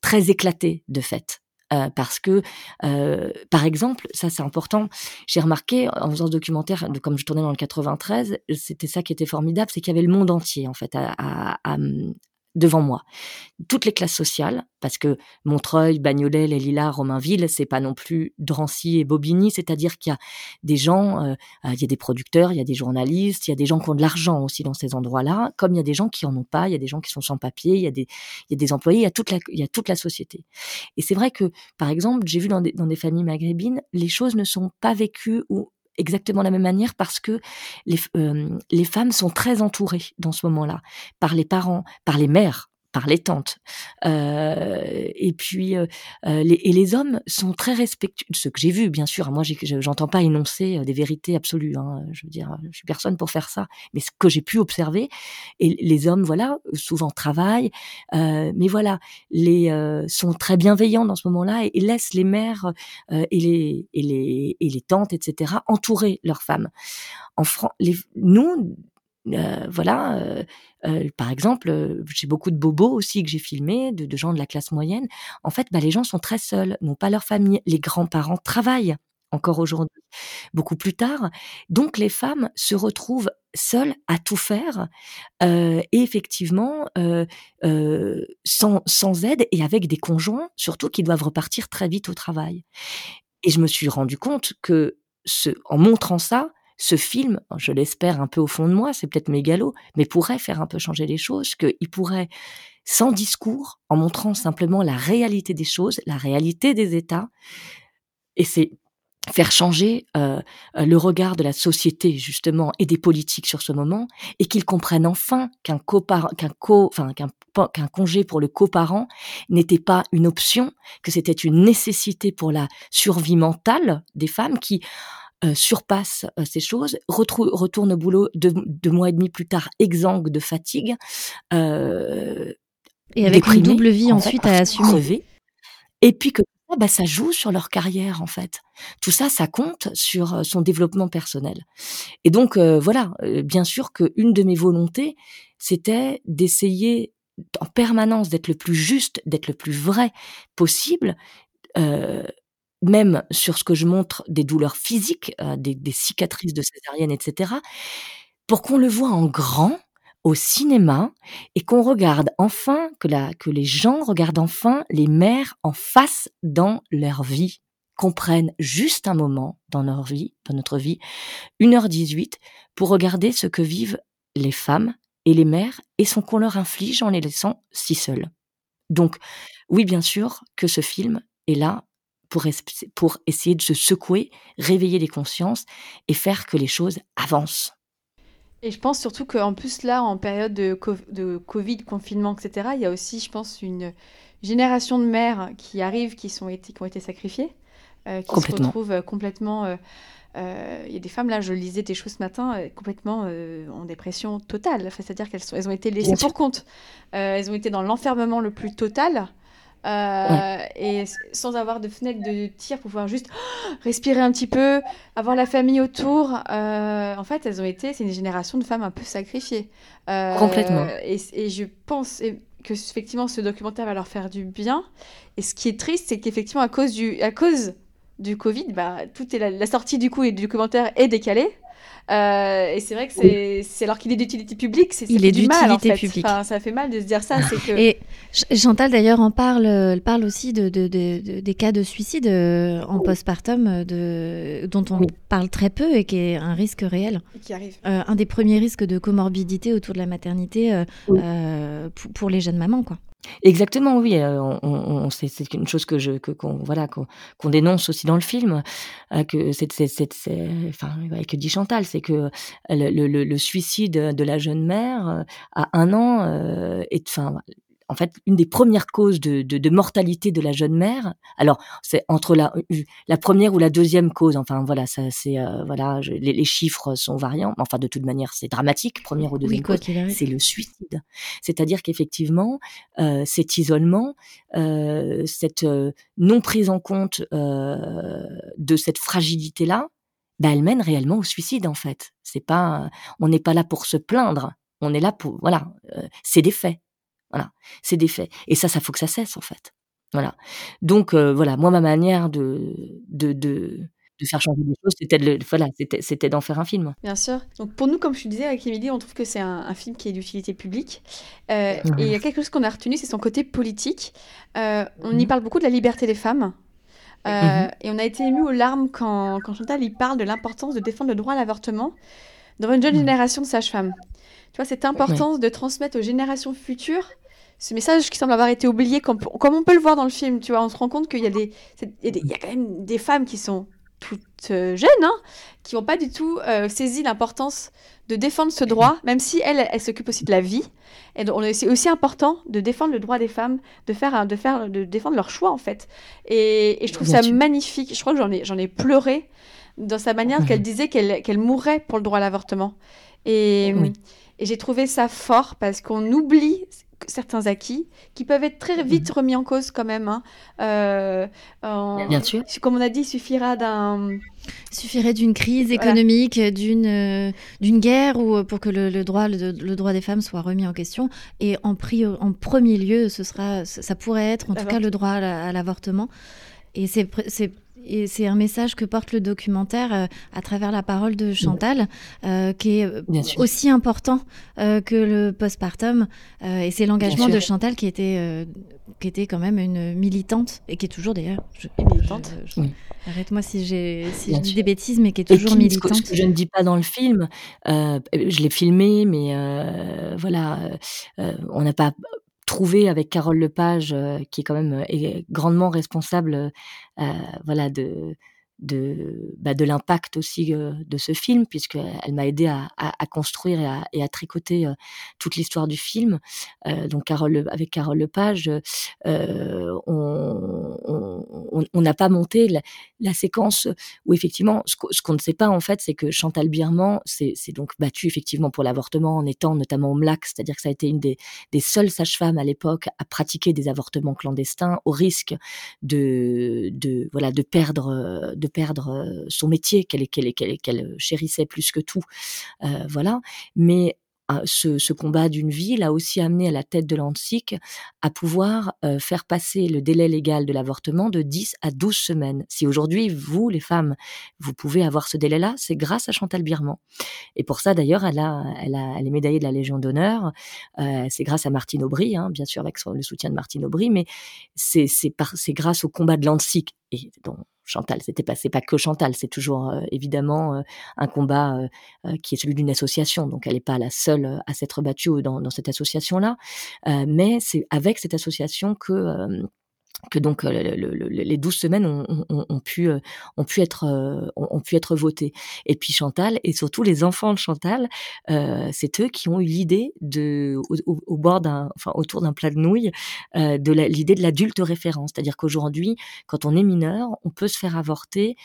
très éclatées de fait. parce que, par exemple, ça c'est important, j'ai remarqué en faisant ce documentaire, comme je tournais dans le 93, c'était ça qui était formidable, c'est qu'il y avait le monde entier en fait à, devant moi. Toutes les classes sociales, parce que Montreuil, Bagnolet, Les Lilas, Romainville, c'est pas non plus Drancy et Bobigny, c'est-à-dire qu'il y a des gens, euh, euh, il y a des producteurs, il y a des journalistes, il y a des gens qui ont de l'argent aussi dans ces endroits-là, comme il y a des gens qui en ont pas, il y a des gens qui sont sans papier, il y a des, il y a des employés, il y a toute la, il y a toute la société. Et c'est vrai que, par exemple, j'ai vu dans des, dans des familles maghrébines, les choses ne sont pas vécues ou exactement la même manière parce que euh, les femmes sont très entourées dans ce moment-là par les parents, par les mères par les tantes. Euh, et puis, euh, euh, les, et les hommes sont très respectueux. Ce que j'ai vu, bien sûr. Moi, j'entends pas énoncer des vérités absolues. Hein, je veux dire, je suis personne pour faire ça. Mais ce que j'ai pu observer, et les hommes, voilà, souvent travaillent, mais voilà, les sont très bienveillants dans ce moment-là et, laissent les mères et les et les et les tantes, etc., entourer leurs femmes. En France, nous, euh, voilà, euh, euh, par exemple, j'ai beaucoup de bobos aussi que j'ai filmés, de, gens de la classe moyenne. En fait, bah, les gens sont très seuls, n'ont pas leur famille. Les grands-parents travaillent encore aujourd'hui, beaucoup plus tard. Donc les femmes se retrouvent seules à tout faire et effectivement sans, sans aide et avec des conjoints surtout qui doivent repartir très vite au travail. Et je me suis rendu compte que ce, en montrant ça, ce film, je l'espère un peu au fond de moi, c'est peut-être mégalo, mais pourrait faire un peu changer les choses, qu'il pourrait, sans discours, en montrant simplement la réalité des choses, la réalité des États, et c'est faire changer euh, le regard de la société justement et des politiques sur ce moment et qu'ils comprennent enfin qu'un qu'un co enfin qu'un qu'un congé pour le coparent n'était pas une option que c'était une nécessité pour la survie mentale des femmes qui euh, surpasse euh, ces choses, retourne au boulot deux, mois et demi plus tard, exsangue de fatigue. Euh, et avec une double vie ensuite à assumer. Et puis que bah, ça joue sur leur carrière en fait. Tout ça, ça compte sur son développement personnel. Et donc voilà, bien sûr qu'une de mes volontés, c'était d'essayer en permanence d'être le plus juste, d'être le plus vrai possible, euh, même sur ce que je montre des douleurs physiques, euh, des, cicatrices de césarienne, etc., pour qu'on le voit en grand au cinéma et qu'on regarde enfin, que, la, que les gens regardent enfin les mères en face dans leur vie, comprennent juste un moment dans leur vie, dans notre vie, 1h18, pour regarder ce que vivent les femmes et les mères et ce qu'on leur inflige en les laissant si seules. Donc, oui, bien sûr que ce film est là pour, pour essayer de se secouer, réveiller les consciences et faire que les choses avancent. Et je pense surtout qu'en plus là, en période de, de, Covid, confinement, etc., il y a aussi, je pense, une génération de mères qui arrivent, qui, sont été, qui ont été sacrifiées, euh, qui se retrouvent euh, complètement... Euh, il y a des femmes, là, je lisais des choses ce matin, complètement en dépression totale. C'est-à-dire qu'elles elles ont été laissées pour compte. elles ont été dans l'enfermement le plus total. Euh, et sans avoir de fenêtre de tir pour pouvoir juste *gasps* respirer un petit peu, avoir la famille autour. Euh, en fait, elles ont été, c'est une génération de femmes un peu sacrifiées. Euh, Complètement. Et, je pense que effectivement ce documentaire va leur faire du bien. Et ce qui est triste, c'est qu'effectivement à cause du, à cause du Covid, bah, tout est la, sortie du coup et du documentaire est décalée. Euh, et c'est vrai que c'est alors qu'il est d'utilité publique, c'est il est d'utilité publique. Enfin, ça fait mal de se dire ça. *laughs* Que... Et Chantal d'ailleurs en parle, elle parle aussi de, de, de, des cas de suicide euh, en postpartum de, dont on parle très peu et qui est un risque réel. qui arrive. Euh, un des premiers risques de comorbidité autour de la maternité pour, pour, les jeunes mamans, quoi. Exactement, oui. Euh, on, c'est une chose que je, que, qu'on, voilà, qu'on, dénonce aussi dans le film, euh, que c'est, c'est, c'est, enfin, que dit Chantal, c'est que le, le, le, suicide de la jeune mère euh, à un an est, enfin, en fait, une des premières causes de, de, de mortalité de la jeune mère. Alors, c'est entre la, la première ou la deuxième cause. Enfin, voilà, ça, c'est, euh, voilà, les, les, chiffres sont variants. Enfin, de toute manière, c'est dramatique. Première ou deuxième cause, c'est le suicide. C'est-à-dire qu'effectivement, euh, cet isolement, euh, cette euh, non prise en compte euh, de cette fragilité-là, bah, elle mène réellement au suicide en fait. C'est pas, on n'est pas là pour se plaindre. On est là pour, voilà, euh, c'est des faits. Voilà, c'est des faits. Et ça, ça faut que ça cesse en fait. Voilà. Donc euh, voilà, moi ma manière de de, de de faire changer les choses, c'était de, voilà, c'était, c'était d'en faire un film. Bien sûr. Donc pour nous, comme je te disais avec Émilie, on trouve que c'est un, un film qui est d'utilité publique. Euh, mmh. Et il y a quelque chose qu'on a retenu, c'est son côté politique. Euh, on mmh. y parle beaucoup de la liberté des femmes. Mmh. Et on a été ému aux larmes quand, quand Chantal y parle de l'importance de défendre le droit à l'avortement dans une jeune génération de sages-femmes. Tu vois, cette importance de transmettre aux générations futures ce message qui semble avoir été oublié, comme, comme on peut le voir dans le film. Tu vois, on se rend compte qu'il y a des, il y a quand même des femmes qui sont toutes euh, jeunes, hein, qui n'ont pas du tout euh, saisi l'importance de défendre ce droit, même si elles, elles s'occupent aussi de la vie. Et c'est aussi important de défendre le droit des femmes, de faire, de faire, de défendre leur choix en fait. Et, et je trouve Bien ça magnifique. Je crois que j'en ai, j'en ai pleuré dans sa manière qu'elle disait qu'elle, qu'elle mourrait pour le droit à l'avortement. Et, oui. Et j'ai trouvé ça fort parce qu'on oublie certains acquis qui peuvent être très vite remis en cause quand même. Hein. Euh, en, Bien sûr. Comme on a dit, il suffira d'un... suffirait d'une crise économique, voilà. d'une euh, d'une guerre ou pour que le, le droit le, le, droit des femmes soit remis en question. Et en, priori, en premier lieu, ce sera, ça pourrait être en tout cas le droit à l'avortement. Et c'est et c'est un message que porte le documentaire euh, à travers la parole de Chantal, euh, qui est aussi important euh, que le postpartum. Euh, et c'est l'engagement de Chantal qui était, euh, qui était quand même une militante, et qui est toujours d'ailleurs. Militante oui. Arrête-moi si, si je dis des bêtises, mais qui est toujours qui, militante. Ce que je ne dis pas dans le film, je l'ai filmé, mais voilà, on n'a pas trouvé avec Carole Lepage, euh, qui est quand même est grandement responsable, euh, voilà, de de, bah, de l'impact aussi euh, de ce film, puisqu'elle m'a aidé à, à, à, construire et à, et à tricoter euh, toute l'histoire du film. Euh, donc Carole, avec Carole Lepage, euh, on n'a pas monté la, séquence où effectivement, ce, qu'on ne sait pas en fait, c'est que Chantal Birman s'est donc battue effectivement pour l'avortement en étant notamment au MLAC, c'est-à-dire que ça a été une des, des seules sages-femmes à l'époque à pratiquer des avortements clandestins au risque de, de voilà de perdre perdre son métier qu'elle chérissait plus que tout voilà mais ce, ce, combat d'une vie l'a aussi amené à la tête de l'ANSIC à pouvoir faire passer le délai légal de l'avortement de 10 à 12 semaines. Si aujourd'hui, vous, les femmes, vous pouvez avoir ce délai-là, c'est grâce à Chantal Birman. Et pour ça, d'ailleurs, elle, est médaillée de la Légion d'honneur. C'est grâce à Martine Aubry, hein, bien sûr, avec le soutien de Martine Aubry, mais c'est grâce au combat de l'ANSIC et dont Chantal. C'était pas, c'est pas que Chantal, c'est toujours euh, évidemment euh, un combat euh, euh, qui est celui d'une association. Donc elle n'est pas la seule à s'être battue dans, dans cette association-là, mais c'est avec cette association que que donc le, le, le, les douze semaines ont, pu ont pu être ont, pu être votées. Et puis Chantal et surtout les enfants de Chantal c'est eux qui ont eu l'idée de au, bord d'un enfin autour d'un plat de nouilles de l'idée de l'adulte référence c'est-à-dire qu'aujourd'hui quand on est mineur on peut se faire avorter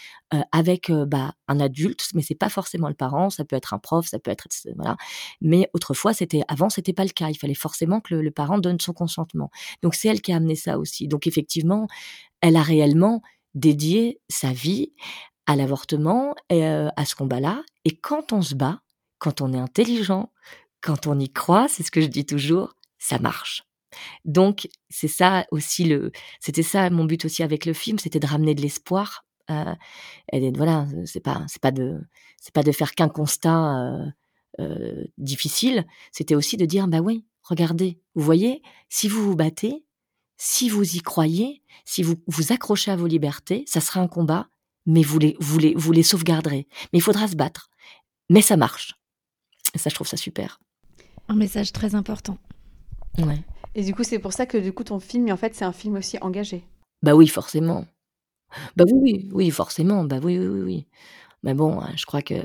avec bah, un adulte mais c'est pas forcément le parent ça peut être un prof ça peut être voilà. Mais autrefois c'était avant c'était pas le cas. Il fallait forcément que le parent donne son consentement. Donc c'est elle qui a amené ça aussi. Donc effectivement elle a réellement dédié sa vie à l'avortement et euh, à ce combat-là. Et quand on se bat, quand on est intelligent, quand on y croit, c'est ce que je dis toujours, ça marche. Donc c'est ça aussi le, c'était ça mon but aussi avec le film, c'était de ramener de l'espoir. Euh, et voilà, c'est pas, c'est pas de, c'est pas de faire qu'un constat euh, difficile. C'était aussi de dire bah oui, regardez, vous voyez, si vous vous battez, si vous y croyez, si vous vous accrochez à vos libertés, ça sera un combat, mais vous les, vous les, vous les sauvegarderez. Mais il faudra se battre. Mais ça marche. Et ça, je trouve ça super. Un message très important. Ouais. Et du coup, c'est pour ça que du coup, ton film, en fait, c'est un film aussi engagé. Bah oui, forcément. Bah oui, oui, oui, forcément. Bah oui, oui, oui. Mais bon, je crois que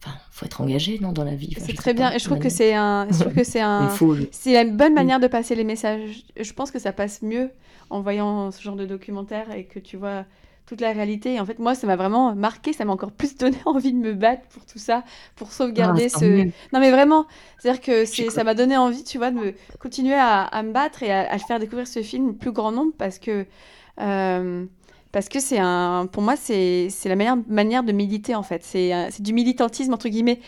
Enfin, faut être engagé non, dans la vie. c'est très bien. Et je trouve que c'est un, je trouve que c'est un, c'est une bonne manière de passer les messages. Je pense que ça passe mieux en voyant ce genre de documentaire et que tu vois toute la réalité. Et en fait, moi, ça m'a vraiment marqué, ça m'a encore plus *laughs* donné envie de me battre pour tout ça, pour sauvegarder ah, ce. Non, mais vraiment, c'est-à-dire que c'est, ça m'a donné envie, tu vois, de me continuer à, me battre et à, faire découvrir ce film au plus grand nombre parce que. Euh, parce que c'est un, pour moi, c'est la meilleure manière de militer en fait. C'est du militantisme entre guillemets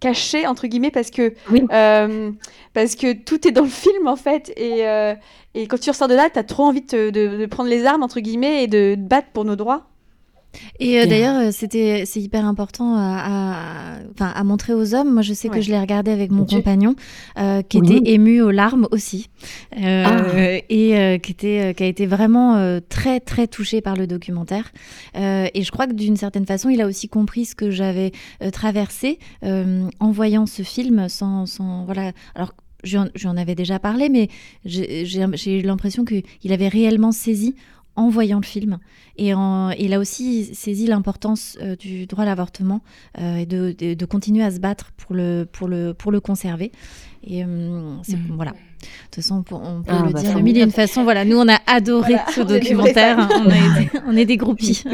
caché entre guillemets parce que euh, parce que tout est dans le film en fait et, euh, et quand tu ressors de là, tu as trop envie de, de, prendre les armes entre guillemets et de, de battre pour nos droits. Et euh, d'ailleurs, euh, c'était c'est hyper important à, à, à, montrer aux hommes. Moi, je sais que je l'ai regardé avec mon compagnon, euh, qui était ému aux larmes aussi, euh, ah. et qui était qui a été vraiment très très touché par le documentaire. et je crois que d'une certaine façon, il a aussi compris ce que j'avais traversé en voyant ce film, sans, sans voilà. Alors j'en avais déjà parlé, mais j'ai eu l'impression qu'il avait réellement saisi en voyant le film. Et en, il a aussi saisi l'importance euh, du droit à l'avortement euh, et de, de, continuer à se battre pour le, pour le, pour le conserver. Et euh, c'est mm. voilà. De toute façon, on peut, ah, le bah, dire de mille et une façons. Voilà, nous, on a adoré ce documentaire. Hein. on, est des groupies. *laughs*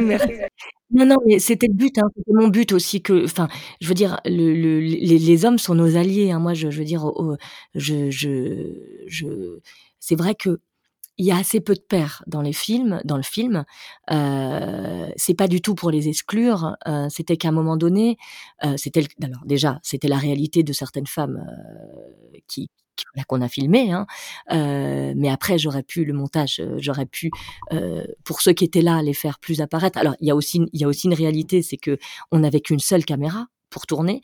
Non, non, mais c'était le but, hein, c'était mon but aussi que, enfin, je veux dire, le, le, les, les, hommes sont nos alliés. Hein. Moi, je, je veux dire, je, je, je, c'est vrai que il y a assez peu de pères dans les films, dans le film. Euh, c'est pas du tout pour les exclure. Euh, c'était qu'à un moment donné, euh, c'était alors déjà, c'était la réalité de certaines femmes euh, qui qu'on a filmé, hein. Euh, mais après j'aurais pu le montage, euh, j'aurais pu pour ceux qui étaient là les faire plus apparaître. Alors il y a aussi il y a aussi une réalité, c'est que on n'avait qu'une seule caméra, pour tourner,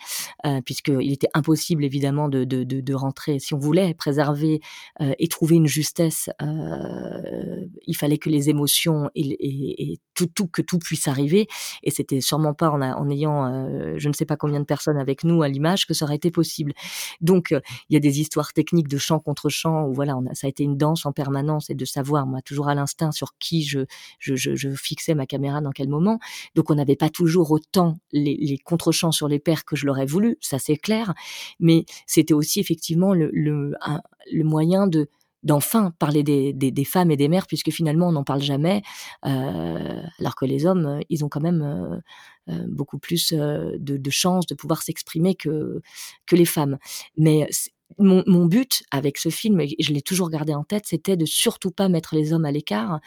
euh, puisqu'il était impossible évidemment de, de, de, rentrer. Si on voulait préserver euh, et trouver une justesse, euh, il fallait que les émotions et, tout, tout, que tout puisse arriver. Et c'était sûrement pas en, en ayant euh, je ne sais pas combien de personnes avec nous à l'image que ça aurait été possible. Donc il y a des histoires techniques de chant contre chant où voilà, ça a été une danse en permanence et de savoir, moi, toujours à l'instinct sur qui je, je, je, fixais ma caméra dans quel moment. Donc on n'avait pas toujours autant les, les contre-chants sur les pères que je l'aurais voulu, ça c'est clair, mais c'était aussi effectivement le, moyen de d'enfin parler des, femmes et des mères, puisque finalement on n'en parle jamais, euh, alors que les hommes, ils ont quand même euh, euh beaucoup plus de, de chances de pouvoir s'exprimer que, que les femmes. Mais mon, mon, but avec ce film, et je l'ai toujours gardé en tête, c'était de surtout pas mettre les hommes à l'écart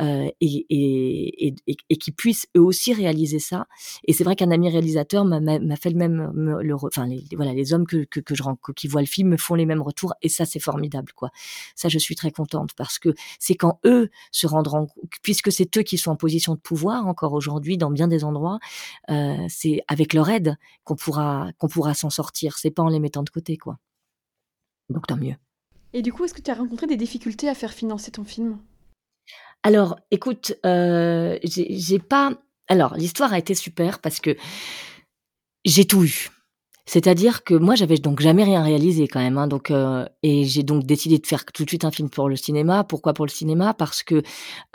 euh, et, et, et, et qu'ils puissent eux aussi réaliser ça. Et c'est vrai qu'un ami réalisateur m'a fait le même, le, enfin les, voilà, les hommes que, que, que je qui voient le film me font les mêmes retours et ça c'est formidable quoi. Ça je suis très contente parce que c'est quand eux se rendront, puisque c'est eux qui sont en position de pouvoir encore aujourd'hui dans bien des endroits, euh, c'est avec leur aide qu'on pourra qu'on pourra s'en sortir. C'est pas en les mettant de côté quoi. Donc tant mieux. Et du coup, est-ce que tu as rencontré des difficultés à faire financer ton film? Alors, écoute, euh, j'ai pas. Alors, l'histoire a été super parce que j'ai tout eu. C'est-à-dire que moi, j'avais donc jamais rien réalisé quand même. Hein, donc, euh, et j'ai donc décidé de faire tout de suite un film pour le cinéma. Pourquoi pour le cinéma? Parce que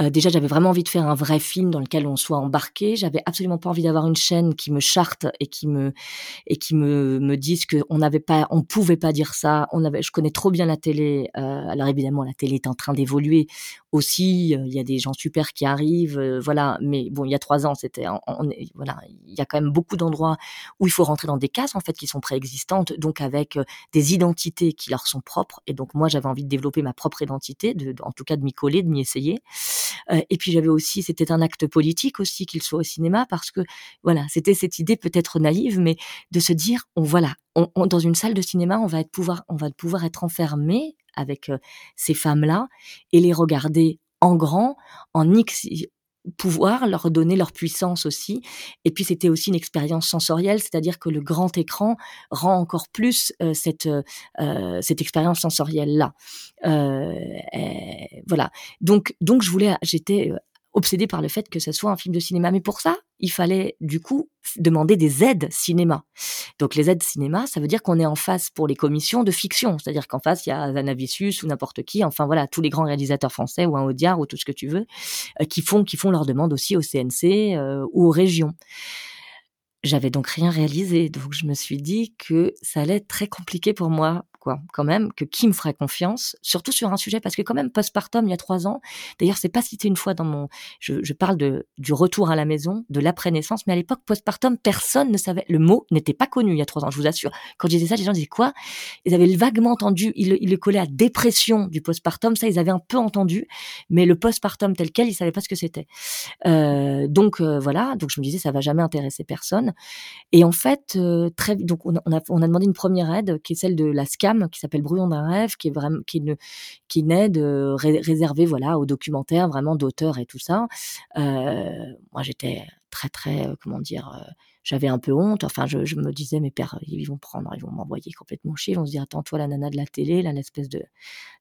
euh, déjà, j'avais vraiment envie de faire un vrai film dans lequel on soit embarqué. J'avais absolument pas envie d'avoir une chaîne qui me charte et qui me et qui me me dise que on n'avait pas, on pouvait pas dire ça. On avait, je connais trop bien la télé. Euh, alors évidemment, la télé est en train d'évoluer aussi. Il y a des gens super qui arrivent, voilà. Mais bon, il y a trois ans, c'était, voilà, il y a quand même beaucoup d'endroits où il faut rentrer dans des cases en fait qui sont préexistantes, donc avec euh, des identités qui leur sont propres. Et donc moi, j'avais envie de développer ma propre identité, de, en tout cas de m'y coller, de m'y essayer. Euh, et puis j'avais aussi, c'était un acte politique aussi qu'il soit au cinéma, parce que voilà, c'était cette idée peut-être naïve, mais de se dire, on voilà, dans une salle de cinéma, on va être pouvoir, on va pouvoir être enfermé avec euh, ces femmes-là et les regarder en grand, en X, pouvoir, leur donner leur puissance aussi. Et puis c'était aussi une expérience sensorielle, c'est-à-dire que le grand écran rend encore plus euh, cette euh, cette expérience sensorielle là. Euh, voilà. Donc donc je voulais, j'étais obsédé par le fait que ce soit un film de cinéma. Mais pour ça, il fallait du coup demander des aides cinéma. Donc les aides cinéma, ça veut dire qu'on est en face pour les commissions de fiction, c'est-à-dire qu'en face il y a Zanavicius ou n'importe qui, enfin voilà tous les grands réalisateurs français ou un Audiard ou tout ce que tu veux, euh, qui font qui font leur demande aussi au CNC euh, ou aux régions. j'avais donc rien réalisé, donc je me suis dit que ça allait être très compliqué pour moi quoi, quand même, que qui me ferait confiance, surtout sur un sujet, parce que quand même, postpartum, il y a trois ans, d'ailleurs, c'est pas cité une fois dans mon, je, parle de, du retour à la maison, de l'après-naissance, mais à l'époque, postpartum, personne ne savait, le mot n'était pas connu il y a trois ans, je vous assure. Quand je disais ça, les gens disaient quoi? Ils avaient vaguement entendu, ils, ils le collaient à dépression du postpartum, ça, ils avaient un peu entendu, mais le postpartum tel quel, ils savaient pas ce que c'était. Euh, donc, euh, voilà, donc je me disais, ça va jamais intéresser personne. Et en fait, euh, très donc on a, on a, on a demandé une première aide, qui est celle de la SCA, qui s'appelle Brouillon d'un rêve, qui est vraiment qui ne qui voilà aux documentaires vraiment d'auteurs et tout ça. Euh, moi j'étais très très euh, comment dire euh, j'avais un peu honte. Enfin, je, me disais, mes pères, ils vont prendre, ils vont m'envoyer complètement chier. Ils vont se dire, attends, toi, la nana de la télé, là, l'espèce de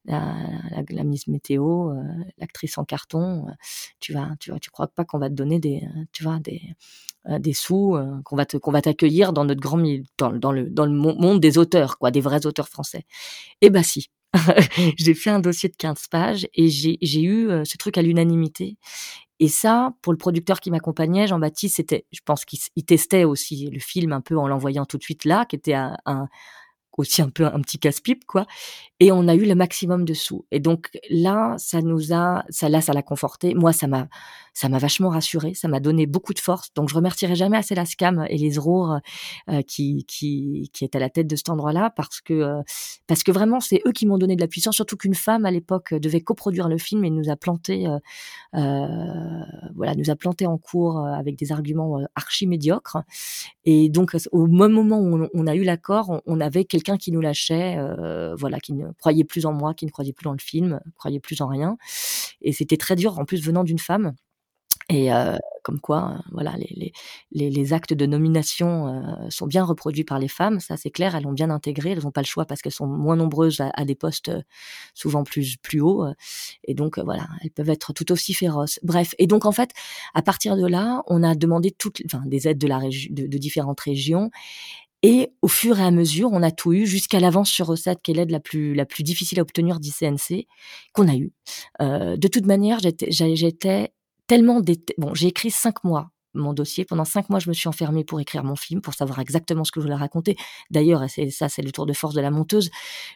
la, la, la, Miss Météo, euh, l'actrice en carton, tu vas, tu vois, tu crois pas qu'on va te donner des, tu vois, des, des sous, qu'on va te, qu'on va t'accueillir dans notre grand, dans, dans le, dans le monde des auteurs, quoi, des vrais auteurs français. Eh ben si, *laughs* j'ai fait un dossier de 15 pages et j'ai eu ce truc à l'unanimité. Et ça, pour le producteur qui m'accompagnait, Jean-Baptiste, c'était, je pense qu'il testait aussi le film un peu en l'envoyant tout de suite là, qui était un, aussi un peu un petit casse-pipe, quoi. Et on a eu le maximum de sous. Et donc là, ça nous a, ça là, ça l'a conforté. Moi, ça m'a, ça m'a vachement rassuré. Ça m'a donné beaucoup de force. Donc je remercierai jamais assez la SCAM et les Rour euh, qui, qui, qui est à la tête de cet endroit-là parce que, euh, parce que vraiment, c'est eux qui m'ont donné de la puissance. Surtout qu'une femme à l'époque devait coproduire le film et nous a planté, euh, euh voilà, nous a planté en cours avec des arguments archi médiocres. Et donc au moment où on, on a eu l'accord, on, on, avait quelqu'un qui nous lâchait, voilà, qui ne croyait plus en moi, qui ne croyait plus dans le film, croyait plus en rien. Et c'était très dur, en plus venant d'une femme. Et euh, comme quoi, euh, voilà, les, les, les, actes de nomination euh, sont bien reproduits par les femmes, ça c'est clair, elles ont bien intégré, elles n'ont pas le choix parce qu'elles sont moins nombreuses à, des postes souvent plus plus hauts, et donc voilà, elles peuvent être tout aussi féroces. Bref, et donc en fait, à partir de là, on a demandé toutes, enfin, des aides de la de différentes régions, et au fur et à mesure, on a tout eu jusqu'à l'avance sur recette, qui est l'aide la plus, la plus difficile à obtenir d'ICNC, qu'on a eu. Euh, de toute manière, j'étais tellement... Bon, j'ai écrit cinq mois mon dossier. Pendant cinq mois, je me suis enfermée pour écrire mon film, pour savoir exactement ce que je voulais raconter. D'ailleurs, ça, c'est le tour de force de la monteuse,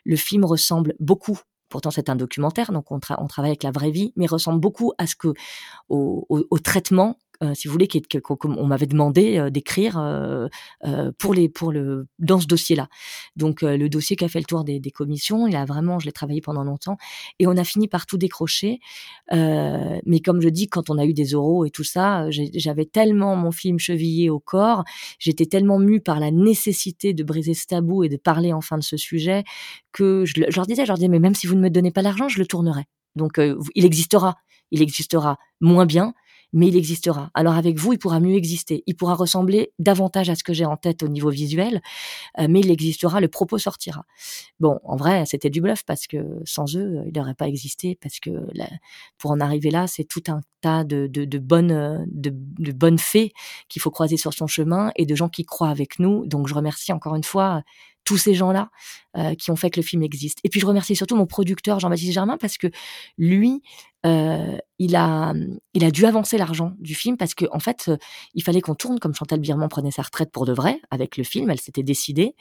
le film ressemble beaucoup pourtant c'est un documentaire, donc on, tra on, travaille avec la vraie vie, mais ressemble beaucoup à ce que au, traitement si vous voulez, qu'on m'avait demandé euh, d'écrire euh, pour les pour le dans ce dossier-là. Donc le dossier qui a fait le tour des, commissions, il a vraiment, je l'ai travaillé pendant longtemps, et on a fini par tout décrocher. mais comme je dis, quand on a eu des oraux et tout ça, j'avais tellement mon film chevillé au corps, j'étais tellement mue par la nécessité de briser ce tabou et de parler enfin de ce sujet que je leur disais, je leur disais, mais même si vous ne me donnez pas l'argent, je le tournerai. Donc il existera, il existera moins bien, mais il existera. Alors avec vous, il pourra mieux exister. Il pourra ressembler davantage à ce que j'ai en tête au niveau visuel, euh, mais il existera, le propos sortira. Bon, en vrai, c'était du bluff parce que sans eux, il n'aurait pas existé parce que là, pour en arriver là, c'est tout un tas de, de, de bonnes de, de bonnes fées qu'il faut croiser sur son chemin et de gens qui croient avec nous. Donc je remercie encore une fois tous ces gens-là euh, qui ont fait que le film existe. Et puis je remercie surtout mon producteur Jean-Baptiste Germain parce que lui, euh, il a, il a dû avancer l'argent du film parce que en fait, euh, il fallait qu'on tourne comme Chantal Birman prenait sa retraite pour de vrai avec le film. Elle s'était décidée.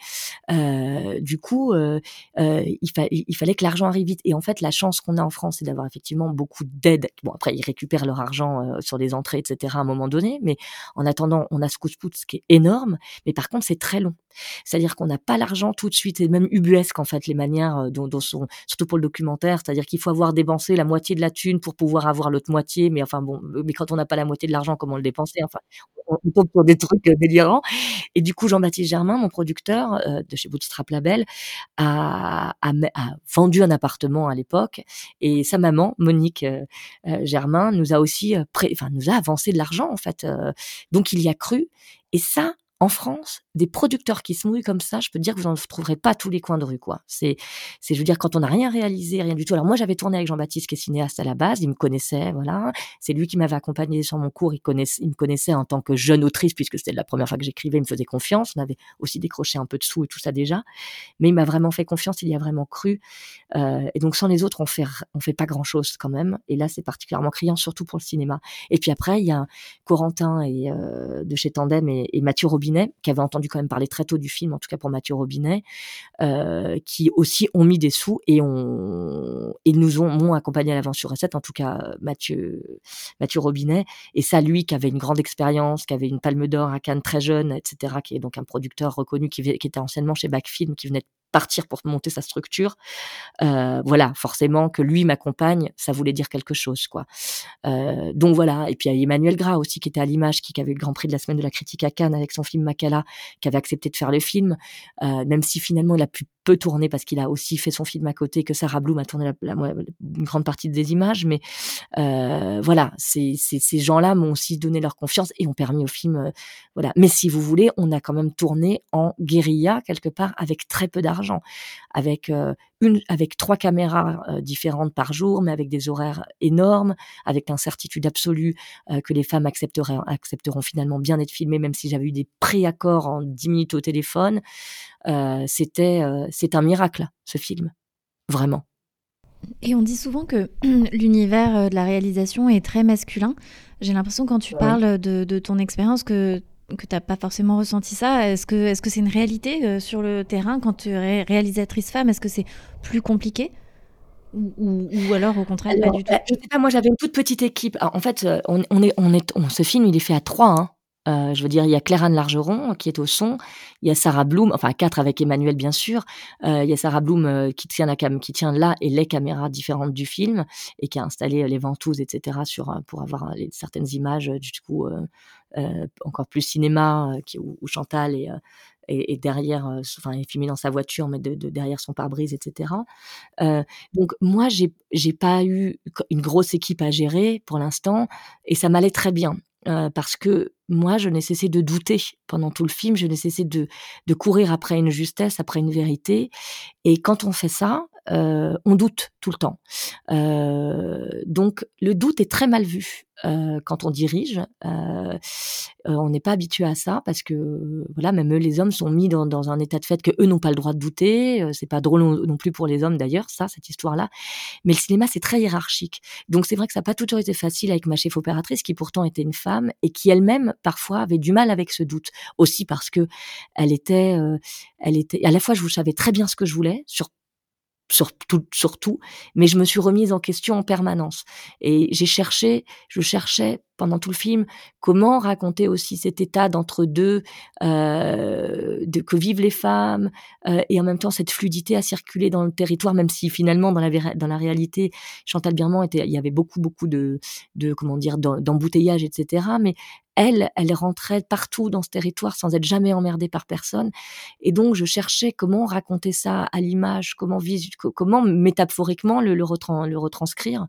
Du coup, il, fa il, fallait que l'argent arrive vite. Et en fait, la chance qu'on a en France, c'est d'avoir effectivement beaucoup d'aides. Bon, après, ils récupèrent leur argent sur les entrées, etc. à un moment donné. Mais en attendant, on a ce coup de pouce qui est énorme. Mais par contre, c'est très long. C'est-à-dire qu'on n'a pas l'argent tout de suite. Et même ubuesque en fait les manières dont, dont sont, surtout pour le documentaire. C'est-à-dire qu'il faut avoir dépensé la moitié de la thune pour pouvoir avoir l'autre moitié. Mais enfin bon, mais quand on n'a pas la moitié de l'argent, comment le dépenser? Enfin, on, tombe sur des trucs euh, délirants. Et du coup, Jean-Baptiste Germain, mon producteur euh, de chez Bootstrap Label, a, a, a, vendu un appartement à l'époque. Et sa maman, Monique euh, euh Germain, nous a aussi, pré enfin, nous a avancé de l'argent en fait. donc il y a cru. Et ça, en France, des producteurs qui se mouillent comme ça, je peux dire que vous n'en trouverez pas tous les coins de rue. C'est, c'est, je veux dire, quand on n'a rien réalisé, rien du tout. Alors moi, j'avais tourné avec Jean-Baptiste, qui est cinéaste à la base, il me connaissait, voilà. C'est lui qui m'avait accompagné sur mon cours, il connaissait, il me connaissait en tant que jeune autrice, puisque c'était la première fois que j'écrivais, il me faisait confiance. On avait aussi décroché un peu de sous et tout ça déjà. Mais il m'a vraiment fait confiance, il y a vraiment cru. Euh, et donc, sans les autres, on fait, on fait pas grand chose quand même. Et là, c'est particulièrement criant, surtout pour le cinéma. Et puis après, il y a Corentin et, euh, de chez Tandem et Mathieu Robin Qui avait entendu quand même parler très tôt du film, en tout cas pour Mathieu Robinet, qui aussi ont mis des sous et ont ils nous ont m'ont accompagné à l'aventure recette, en tout cas Mathieu Mathieu Robinet. Et ça, lui qui avait une grande expérience, qui avait une Palme d'Or à Cannes très jeune, etc., qui est donc un producteur reconnu, qui, qui était anciennement chez Backfilm, qui venait de partir pour monter sa structure. Euh, voilà, forcément que lui m'accompagne, ça voulait dire quelque chose, quoi. Euh, donc voilà. Et puis Emmanuel Gras aussi qui était à l'image, qui, avait le Grand Prix de la semaine de la critique à Cannes avec son film Makala, qui avait accepté de faire le film, euh, même si finalement il a pu peu tourner parce qu'il a aussi fait son film à côté, que Sarah Bloom a tourné la, une grande partie des images. Mais euh, voilà, c'est, ces gens-là m'ont aussi donné leur confiance et ont permis au film, euh, voilà. Mais si vous voulez, on a quand même tourné en guérilla quelque part avec très peu d'argent, avec euh, une, avec trois caméras euh, différentes par jour, mais avec des horaires énormes, avec l'incertitude absolue euh, que les femmes accepteraient, accepteront finalement bien d'être filmées, même si j'avais eu des préaccords en dix minutes au téléphone. Euh, c'était, c'est un miracle, ce film, vraiment. Et on dit souvent que *clears throat* l'univers de la réalisation est très masculin. J'ai l'impression quand tu parles de, de ton expérience que que tu n'as pas forcément ressenti ça. Est-ce que c'est -ce c'est une réalité euh, sur le terrain quand tu es réalisatrice femme Est-ce que c'est plus compliqué ou, ou, alors au contraire pas du tout? euh, Je sais pas, moi j'avais une toute petite équipe. en fait, euh, on, on, est, on est, on, ce film il est fait à trois. Hein. Euh, je veux dire, il y a Claire Anne Largeron qui est au son, il y a Sarah Bloom, enfin quatre avec Emmanuel bien sûr. Euh, il y a Sarah Bloom euh, qui tient la cam, qui tient là et les caméras différentes du film et qui a installé les ventouses, etc. sur pour avoir les, certaines images du coup encore plus cinéma qui, où, Chantal est, et, derrière, enfin, est filmé dans sa voiture, mais de, derrière son pare-brise, etc. donc moi, j'ai j'ai pas eu une grosse équipe à gérer pour l'instant, et ça m'allait très bien. parce que moi, je n'ai cessé de douter pendant tout le film, je n'ai cessé de courir après une justesse, après une vérité. Et quand on fait ça, euh, on doute tout le temps. Euh, donc le doute est très mal vu euh, quand on dirige. on n'est pas habitué à ça parce que voilà, même eux, les hommes sont mis dans, un état de fait que eux n'ont pas le droit de douter. c'est pas drôle non, plus pour les hommes d'ailleurs, ça, cette histoire-là. Mais le cinéma, c'est très hiérarchique. Donc c'est vrai que ça n'a pas toujours été facile avec ma chef opératrice qui pourtant était une femme et qui elle-même parfois avait du mal avec ce doute aussi parce que elle était, elle était à la fois je savais très bien ce que je voulais sur surtout, surtout, mais je me suis remise en question en permanence. Et j'ai cherché, je cherchais pendant tout le film, comment raconter aussi cet état d'entre-deux, euh, de que vivent les femmes, euh, et en même temps cette fluidité à circuler dans le territoire, même si finalement dans la, dans la réalité, Chantal Birman était, il y avait beaucoup beaucoup de, de comment dire, d'embouteillage, etc. Mais elle, elle rentrait partout dans ce territoire sans être jamais emmerdée par personne. Et donc, je cherchais comment raconter ça à l'image, comment, comment métaphoriquement le, retranscrire.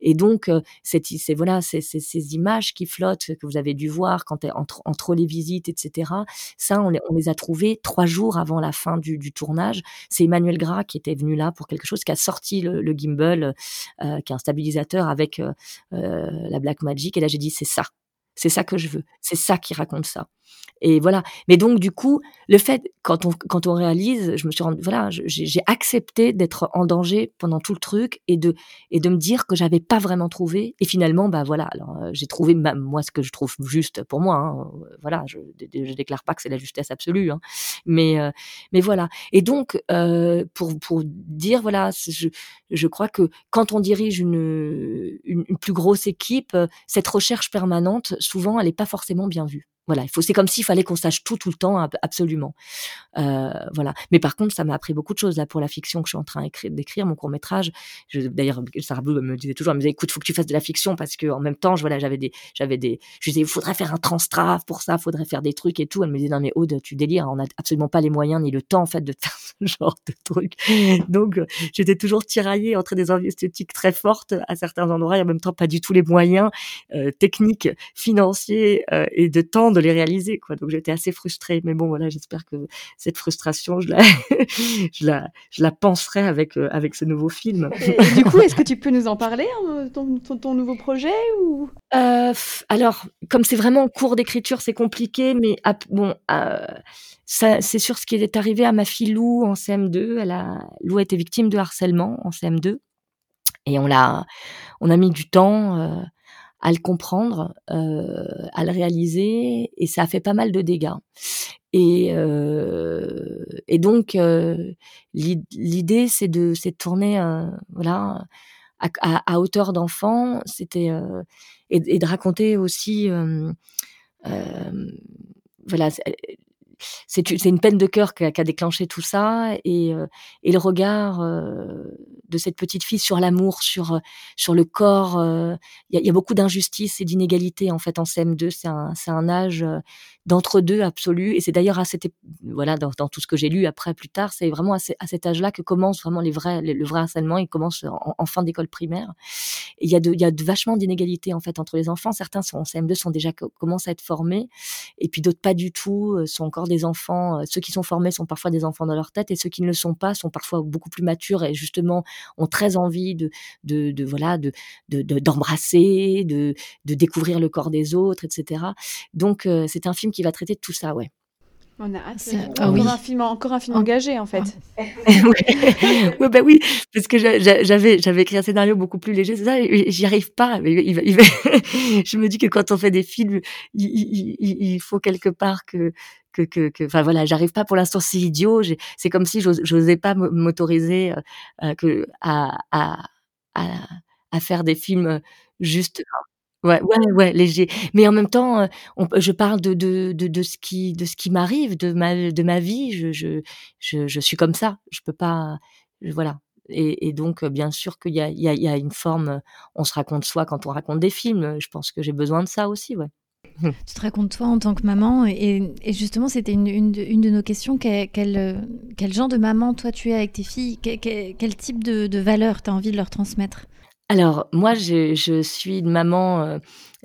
Et donc, euh, c'est voilà, ces images qui flottent, que vous avez dû voir quand entre, entre les visites, etc. Ça, on les, a trouvés trois jours avant la fin du, tournage. C'est Emmanuel Gras qui était venu là pour quelque chose, qui a sorti le, gimbal, euh, qui est un stabilisateur avec euh, la Black Magic. Et là, j'ai dit, c'est ça. C'est ça que je veux. C'est ça qui raconte ça. Et voilà. Mais donc, du coup, le fait, quand on, quand on réalise, je me suis rendu, voilà, j'ai accepté d'être en danger pendant tout le truc et de, et de me dire que j'avais pas vraiment trouvé. Et finalement, bah voilà, alors, euh, j'ai trouvé moi ce que je trouve juste pour moi. Hein. Voilà, je, je déclare pas que c'est la justesse absolue, hein. mais, euh, mais voilà. Et donc, euh, pour, pour dire, voilà, je, je crois que quand on dirige une, une plus grosse équipe, cette recherche permanente, souvent, elle n'est pas forcément bien vue. Voilà, il faut, c'est comme s'il fallait qu'on sache tout tout le temps, absolument. Euh, voilà. Mais par contre, ça m'a appris beaucoup de choses là pour la fiction que je suis en train d'écrire, mon court métrage. D'ailleurs, Sarah Blue me disait toujours, elle me disait, écoute, faut que tu fasses de la fiction parce que en même temps, je, voilà, j'avais des, j'avais des, je disais, il faudrait faire un transtrave pour ça, faudrait faire des trucs et tout. Elle me disait, non mais Aude, tu délires, on n'a absolument pas les moyens ni le temps en fait de faire *laughs* ce genre de trucs. Donc, j'étais toujours tiraillée entre des envies esthétiques très fortes à certains endroits et en même temps pas du tout les moyens euh, techniques, financiers euh, et de temps les réaliser quoi. Donc j'étais assez frustrée, mais bon voilà, j'espère que cette frustration, je la, *laughs* je la, je la penserai avec euh, avec ce nouveau film. du coup, est-ce que tu peux nous en parler, hein, ton, ton, nouveau projet ou? Euh, Alors, comme c'est vraiment en cours d'écriture, c'est compliqué, mais bon. Euh, ça, c'est sur ce qui est arrivé à ma fille Lou en CM2. Elle a, Lou a été victime de harcèlement en CM2 et on l'a, on a mis du temps à le comprendre, euh, à le réaliser, et ça a fait pas mal de dégâts. Et, euh, et donc euh, l'idée c'est de, c'est de tourner, euh, voilà, à, hauteur d'enfant, c'était euh, et, et, de raconter aussi, voilà c'est une peine de cœur qui a, déclenché tout ça et, euh, et le regard euh, de cette petite fille sur l'amour, sur sur le corps. Euh, il y, a, y, a, beaucoup d'injustice et d'inégalité en fait en CM2. C'est un, un âge d'entre-deux absolu. Et c'est d'ailleurs à cette voilà dans, tout ce que j'ai lu après plus tard, c'est vraiment à, cet âge-là que commence vraiment les vrais le vrai harcèlement. Il commence en, fin d'école primaire. Il y a de il y a de, vachement d'inégalités en fait entre les enfants. Certains sont en CM2 sont déjà commencent à être formés et puis d'autres pas du tout sont encore des enfants, euh, ceux qui sont formés sont parfois des enfants dans leur tête et ceux qui ne le sont pas sont parfois beaucoup plus matures et justement ont très envie de, de, de voilà, de, d'embrasser, de, de, découvrir le corps des autres, etc. Donc euh, c'est un film qui va traiter de tout ça, ouais. On a hâte. Ah, encore, oui. un film, encore un film engagé, en fait. *laughs* Oui, bah oui, parce que j'avais, j'avais écrit un scénario beaucoup plus léger, c'est ça, j'y arrive pas. Mais il, il, *laughs* je me dis que quand on fait des films, il, il faut quelque part que, que, que, que, enfin voilà, j'arrive pas pour l'instant, c'est idiot. C'est comme si j'osais pas m'autoriser euh, euh, que à, à, à, à, faire des films juste Ouais, ouais, ouais, léger. Mais en même temps, euh, je parle de, de, de, ce qui, qui m'arrive, de ma, de ma vie. Je, je, je, suis comme ça. Je peux pas, voilà. Et, donc, bien sûr qu'il y a, y, a, y a une forme. On se raconte soi quand on raconte des films. Je pense que j'ai besoin de ça aussi, ouais. Tu te racontes toi en tant que maman et, justement c'était une, une, une, de nos questions quel, quel, quel, genre de maman toi tu es avec tes filles? Quel, quel type de, de valeurs tu as envie de leur transmettre? Alors moi, je, je suis une maman. Euh,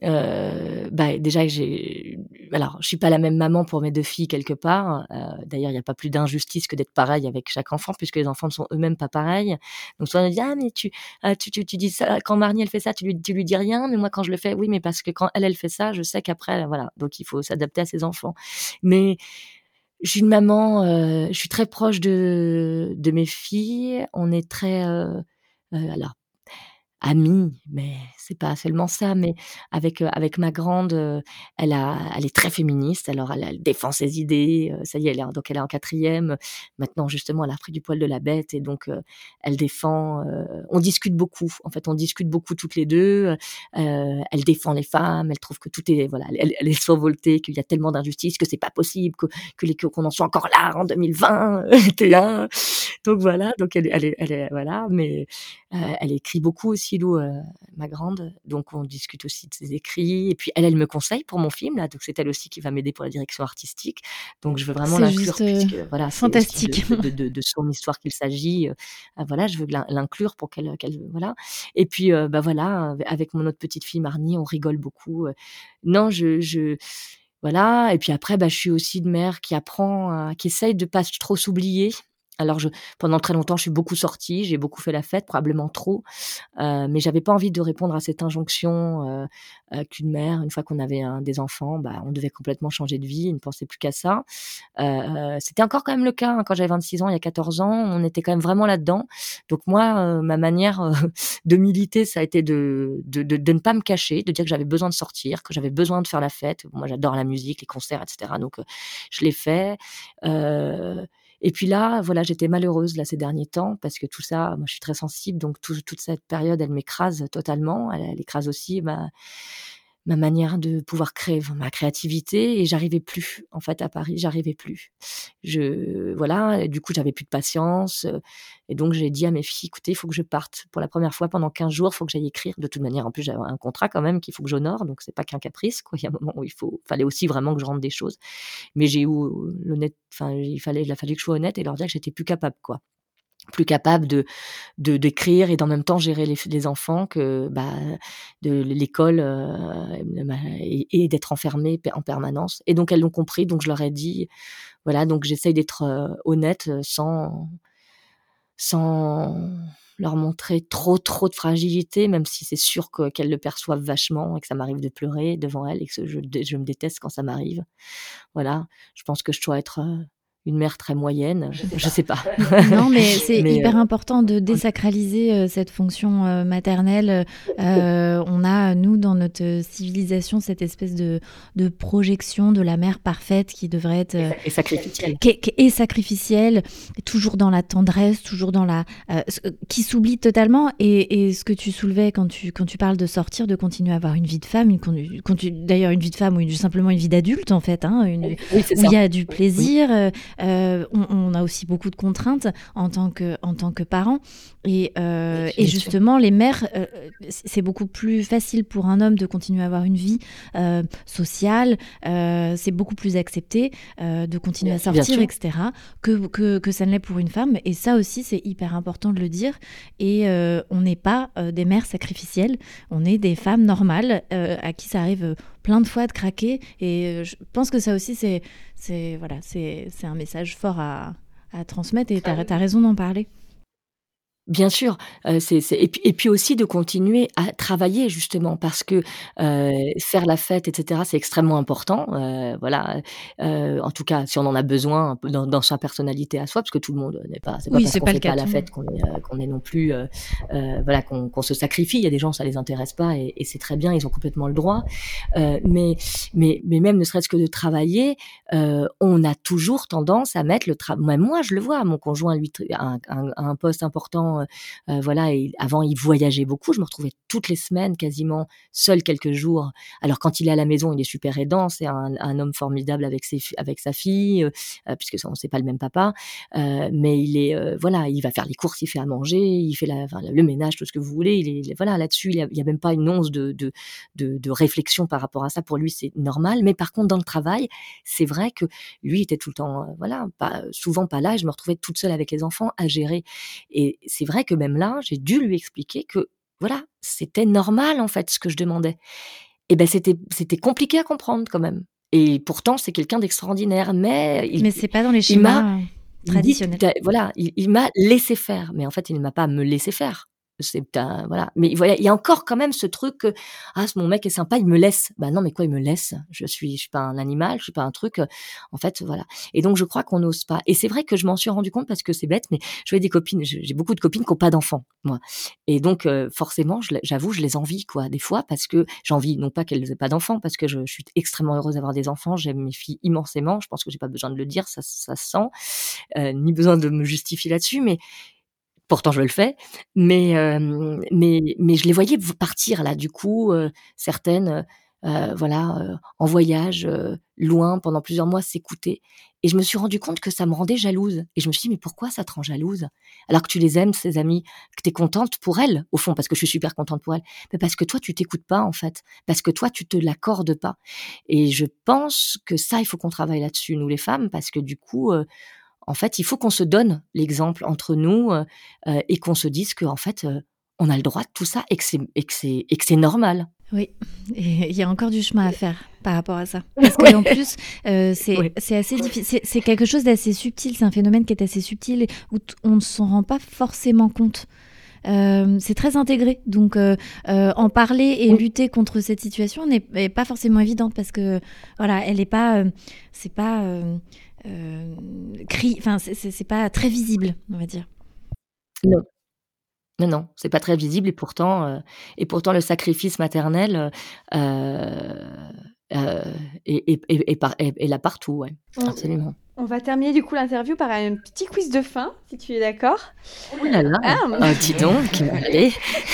euh, bah, déjà, j'ai. Alors, je suis pas la même maman pour mes deux filles quelque part. Euh, D'ailleurs, il n'y a pas plus d'injustice que d'être pareil avec chaque enfant, puisque les enfants ne sont eux-mêmes pas pareils. Donc, soit on dit ah mais tu, ah, tu, tu, tu, dis ça quand Marnie elle fait ça, tu lui, tu lui dis rien, mais moi quand je le fais, oui, mais parce que quand elle elle fait ça, je sais qu'après, voilà. Donc, il faut s'adapter à ses enfants. Mais je suis une maman. Euh, je suis très proche de de mes filles. On est très alors amie, mais c'est pas seulement ça. Mais avec avec ma grande, elle a, elle est très féministe. Alors elle, défend ses idées. ça y est, elle est, donc elle est en quatrième. Maintenant justement, elle a pris du poil de la bête et donc elle défend. on discute beaucoup. En fait, on discute beaucoup toutes les deux. elle défend les femmes. Elle trouve que tout est voilà, elle, elle est survoltée, qu'il y a tellement d'injustice que c'est pas possible que que les qu'on en soit encore là en 2020, *laughs* Donc voilà. Donc elle, elle elle est voilà. Mais elle écrit beaucoup aussi euh, ma grande, donc on discute aussi de ses écrits. Et puis elle, elle me conseille pour mon film, là, donc c'est elle aussi qui va m'aider pour la direction artistique. Donc je veux vraiment l'inclure, euh, voilà, fantastique. De, *laughs* de, de, son histoire qu'il s'agit. Euh, voilà, je veux l'inclure pour qu'elle, qu'elle, voilà. Et puis bah voilà, avec mon autre petite fille Marnie, on rigole beaucoup. Non, je, je voilà. Et puis après, bah, je suis aussi une mère qui apprend, qui essaye de pas trop s'oublier alors, je, pendant très longtemps, je suis beaucoup sortie, j'ai beaucoup fait la fête, probablement trop, euh, mais j'avais pas envie de répondre à cette injonction euh, euh, qu'une mère, une fois qu'on avait un, des enfants, bah, on devait complètement changer de vie, ne pensait plus qu'à ça. Euh, C'était encore quand même le cas hein, quand j'avais 26 ans, il y a 14 ans, on était quand même vraiment là-dedans. Donc moi, euh, ma manière euh, *laughs* de militer, ça a été de, de, de, de, ne pas me cacher, de dire que j'avais besoin de sortir, que j'avais besoin de faire la fête. Moi, j'adore la musique, les concerts, etc. Donc, je l'ai fait. Euh, et puis là, voilà, j'étais malheureuse là ces derniers temps parce que tout ça, moi je suis très sensible, donc toute cette période, elle m'écrase totalement. Elle, elle, écrase aussi ma ma manière de pouvoir créer ma créativité et j'arrivais plus en fait à Paris j'arrivais plus. Je voilà du coup j'avais plus de patience et donc j'ai dit à mes filles écoutez il faut que je parte pour la première fois pendant 15 jours il faut que j'aille écrire. De toute manière en plus j'avais un contrat quand même qu'il faut que j'honore donc c'est pas qu'un caprice quoi. *laughs* Il y a un moment où il faut fallait aussi vraiment que je rentre des choses. Mais j'ai eu l'honnête enfin il fallait il a fallu que je sois honnête et leur dire que j'étais plus capable quoi plus capable de d'écrire et d'en même temps gérer les, enfants que bah de l'école euh, et, et d'être enfermée en permanence. Et donc elles l'ont compris donc je leur ai dit voilà donc j'essaye d'être euh, honnête euh, sans sans leur montrer trop trop de fragilité même si c'est sûr qu'elles le perçoivent vachement et que ça m'arrive de pleurer devant elles et que je, je me déteste quand ça m'arrive. Voilà je pense que je dois être une mère très moyenne. Je sais pas. non, mais *laughs* c'est hyper important de désacraliser cette fonction maternelle. on a, nous, dans notre civilisation, cette espèce de, de projection de la mère parfaite qui devrait être... et sacrificielle. Qui, et sacrificielle, toujours dans la tendresse, toujours dans la... qui s'oublie totalement. Et, et, ce que tu soulevais quand tu, quand tu parles de sortir, de continuer à avoir une vie de femme, d'ailleurs une vie de femme ou simplement une vie d'adulte, en fait, hein, une, où il y a du plaisir... Euh, on, a aussi beaucoup de contraintes en tant que, en tant que parent. Et, euh, justement, les mères, euh, c'est beaucoup plus facile pour un homme de continuer à avoir une vie sociale. c'est beaucoup plus accepté de continuer à sortir, etc. Que, que, que ça ne l'est pour une femme. Et ça aussi, c'est hyper important de le dire. Et on n'est pas des mères sacrificielles. On est des femmes normales à qui ça arrive plein de fois de craquer. Et je pense que ça aussi, c'est voilà, c'est un message fort à, à transmettre et tu as, raison d'en parler. Bien sûr, euh, c'est, et, puis, et puis aussi de continuer à travailler justement parce que euh, faire la fête, etc., c'est extrêmement important. Euh, voilà, en tout cas, si on en a besoin dans, dans, sa personnalité à soi, parce que tout le monde n'est pas, c'est pas parce qu'on fait pas la fête qu'on est, qu'on est non plus, voilà, qu'on, se sacrifie. Il y a des gens ça les intéresse pas et, et c'est très bien, ils ont complètement le droit. mais, mais, mais même ne serait-ce que de travailler, on a toujours tendance à mettre le travail. Moi, je le vois, mon conjoint lui a un, un poste important euh, euh, voilà, avant il voyageait beaucoup. Je me retrouvais toutes les semaines quasiment seul quelques jours. Alors quand il est à la maison, il est super aidant, c'est un, homme formidable avec ses avec sa fille, euh, puisque on sait pas le même papa, mais il est voilà, il va faire les courses, il fait à manger, il fait le ménage, tout ce que vous voulez. Il est voilà là-dessus, il y a, même pas une once de, de, de, réflexion par rapport à ça. Pour lui, c'est normal. Mais par contre, dans le travail, c'est vrai que lui était tout le temps, voilà, pas, souvent pas là. Je me retrouvais toute seule avec les enfants à gérer. Et c'est c'est vrai que même là, j'ai dû lui expliquer que voilà, c'était normal en fait ce que je demandais. Et ben c'était c'était compliqué à comprendre quand même. Et pourtant c'est quelqu'un d'extraordinaire, mais il, mais c'est pas dans les schémas traditionnels. voilà, il, il m'a laissé faire, mais en fait il ne m'a pas me laisser faire voilà. Mais voilà il y a encore quand même ce truc que ah mon mec est sympa il me laisse bah non mais quoi il me laisse? Je suis je suis pas un animal je suis pas un truc en fait voilà. Et donc je crois qu'on n'ose pas. Et c'est vrai que je m'en suis rendu compte parce que c'est bête mais je des copines j'ai beaucoup de copines qui ont pas d'enfants moi. Et donc forcément j'avoue je les envie quoi des fois parce que j'envie non pas qu'elles aient pas d'enfants parce que je, suis extrêmement heureuse d'avoir des enfants j'aime mes filles immensément je pense que j'ai pas besoin de le dire ça ça se sent ni besoin de me justifier là-dessus mais Pourtant, je le fais, mais mais mais je les voyais partir là. Du coup, certaines, voilà, en voyage loin pendant plusieurs mois, s'écouter. Et je me suis rendu compte que ça me rendait jalouse. Et je me suis dit, mais pourquoi ça te rend jalouse? Alors que tu les aimes, ces amis, que tu es contente pour elles, au fond, parce que je suis super contente pour elles. Mais parce que toi, tu t'écoutes pas, en fait. Parce que toi, tu te l'accordes pas. Et je pense que ça, il faut qu'on travaille là-dessus, nous les femmes, parce que du coup, en fait, il faut qu'on se donne l'exemple entre nous euh, euh, et qu'on se dise qu'en fait, euh, on a le droit de tout ça et que c'est normal. Oui, *laughs* il y a encore du chemin à faire par rapport à ça. *laughs* Parce qu'en plus, c'est assez difficile. C'est quelque chose d'assez subtil. C'est un phénomène qui est assez subtil où on ne s'en rend pas forcément compte. c'est très intégré. Donc, en parler et lutter contre cette situation n'est pas forcément évidente parce que, voilà, elle n'est pas. c'est pas cri, enfin, c'est pas très visible, on va dire. Non. Non, non, c'est pas très visible et pourtant, euh, et pourtant le sacrifice maternel euh, est, là partout, ouais, absolument. On va terminer du coup l'interview par un petit quiz de fin, si tu es d'accord. Oh là là, ah, oh, dis donc, *laughs* allez.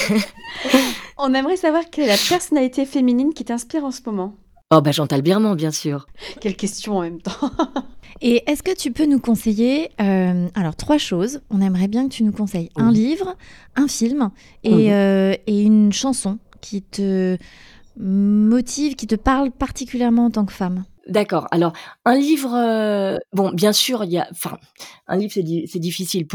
*laughs* On aimerait savoir quelle est la personnalité féminine qui t'inspire en ce moment. Oh bah Chantal Birman, bien sûr. Quelle question en même temps. *laughs* Et est-ce que tu peux nous conseiller, euh, alors trois choses, on aimerait bien que tu nous conseilles un livre, un film et, euh, et une chanson qui te motive, qui te parle particulièrement en tant que femme D'accord. Alors, un livre, euh, bon, bien sûr, il y a, enfin, un livre, c'est, difficile.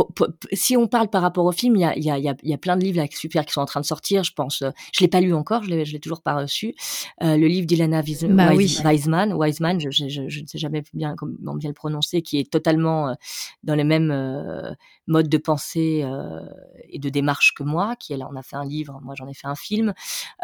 si on parle par rapport au film, il y a, il y a, il y a plein de livres là, super qui sont en train de sortir. Je pense, euh, je l'ai pas lu encore, je l'ai, je l'ai toujours pas reçu. Euh, le livre d'Ilana bah Wiseman, Wiseman, je, je, je, ne sais jamais bien comment bien le prononcer, qui est totalement dans les mêmes modes de pensée et de démarche que moi. Qui elle, on a fait un livre, moi j'en ai fait un film,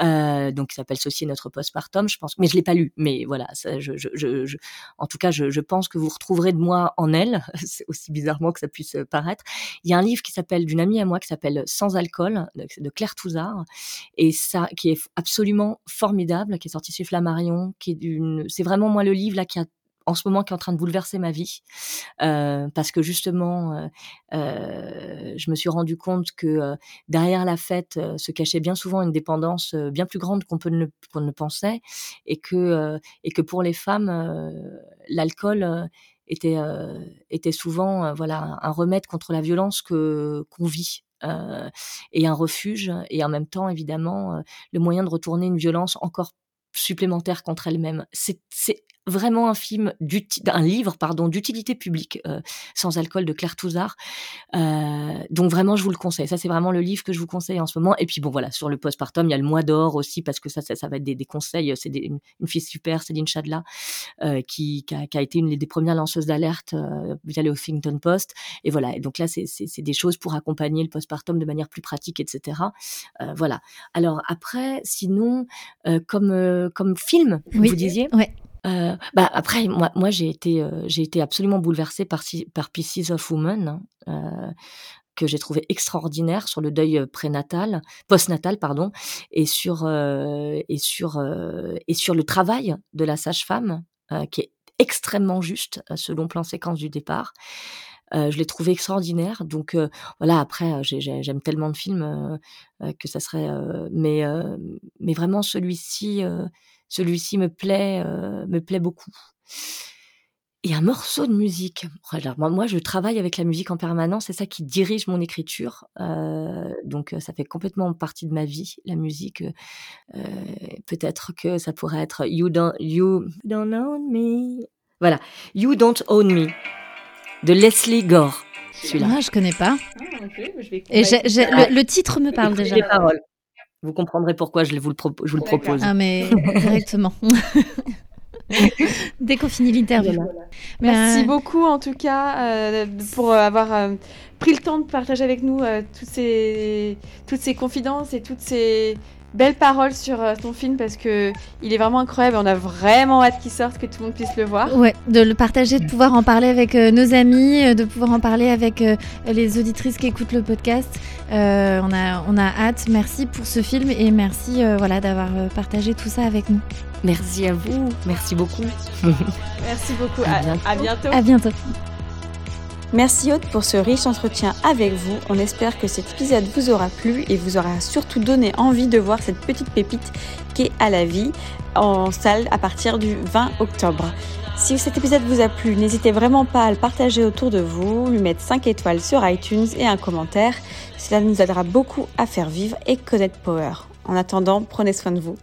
donc qui s'appelle Ceci notre postpartum, je pense. Mais je l'ai pas lu. Mais voilà, je, je je, en tout cas, je, pense que vous retrouverez de moi en elle, *laughs* c'est aussi bizarrement que ça puisse paraître. Il y a un livre qui s'appelle d'une amie à moi qui s'appelle Sans alcool de Claire Touzard et ça qui est absolument formidable, qui est sorti chez Flammarion, qui est d'une, c'est vraiment moi le livre là qui a en ce moment qui est en train de bouleverser ma vie euh, parce que justement euh, euh, je me suis rendu compte que derrière la fête se cachait bien souvent une dépendance bien plus grande qu'on peut ne, qu'on ne pensait et que et que pour les femmes l'alcool était était souvent voilà un remède contre la violence que qu'on vit et un refuge et en même temps évidemment le moyen de retourner une violence encore supplémentaire contre elle-même. C'est vraiment un film, un livre pardon d'utilité publique euh, sans alcool de Claire Touzard. Euh, donc vraiment, je vous le conseille. Ça, c'est vraiment le livre que je vous conseille en ce moment. Et puis bon, voilà, sur le postpartum, il y a le mois d'or aussi parce que ça, ça, va être des, conseils. C'est une, fille super, Céline Chadla, euh, qui, a, été une des premières lanceuses d'alerte via le Huffington Post. Et voilà. Donc là, c'est des choses pour accompagner le postpartum de manière plus pratique, etc. voilà. Alors après, sinon, comme comme film, vous disiez. Ouais. Euh, bah après, moi, moi j'ai été, euh, j'ai été absolument bouleversée par, par Pieces of Woman, hein, euh, que j'ai trouvé extraordinaire sur le deuil prénatal, postnatal, pardon, et sur, et sur, et sur le travail de la sage-femme, qui est extrêmement juste selon plan séquence du départ. Je l'ai trouvé extraordinaire. Donc voilà, après, j'aime tellement de films que ça serait. mais, mais vraiment, celui-ci, celui-ci me plaît, me plaît beaucoup. Et un morceau de musique. Alors, moi, je travaille avec la musique en permanence, c'est ça qui dirige mon écriture. Donc, ça fait complètement partie de ma vie, la musique. Peut-être que ça pourrait être You Don't, you don't Own Me. Voilà, You Don't Own Me de Leslie Gore. Celui-là. Moi, je connais pas. Ah, Et le, titre me parle déjà. Les paroles. Vous comprendrez pourquoi je, vous le, je vous le propose. Ah, mais *laughs* directement. Dès qu'on finit l'interview. Merci beaucoup en tout cas euh, pour avoir euh, pris le temps de partager avec nous euh, toutes, ces, toutes ces confidences et toutes ces, belle parole sur euh, ton film parce que il est vraiment incroyable. On a vraiment hâte qu'il sorte, que tout le monde puisse le voir. Ouais, de le partager, de pouvoir en parler avec euh, nos amis, euh, de pouvoir en parler avec les auditrices qui écoutent le podcast. on, a, on a hâte. Merci pour ce film et merci voilà, d'avoir partagé tout ça avec nous. Merci à vous. Merci beaucoup. merci beaucoup. À, bientôt. À bientôt. Merci Aude pour ce riche entretien avec vous. On espère que cet épisode vous aura plu et vous aura surtout donné envie de voir cette petite pépite qui est à la vie en salle à partir du 20 octobre. Si cet épisode vous a plu, n'hésitez vraiment pas à le partager autour de vous, lui mettre 5 étoiles sur iTunes et un commentaire. Cela nous aidera beaucoup à faire vivre et connaître Power. En attendant, prenez soin de vous.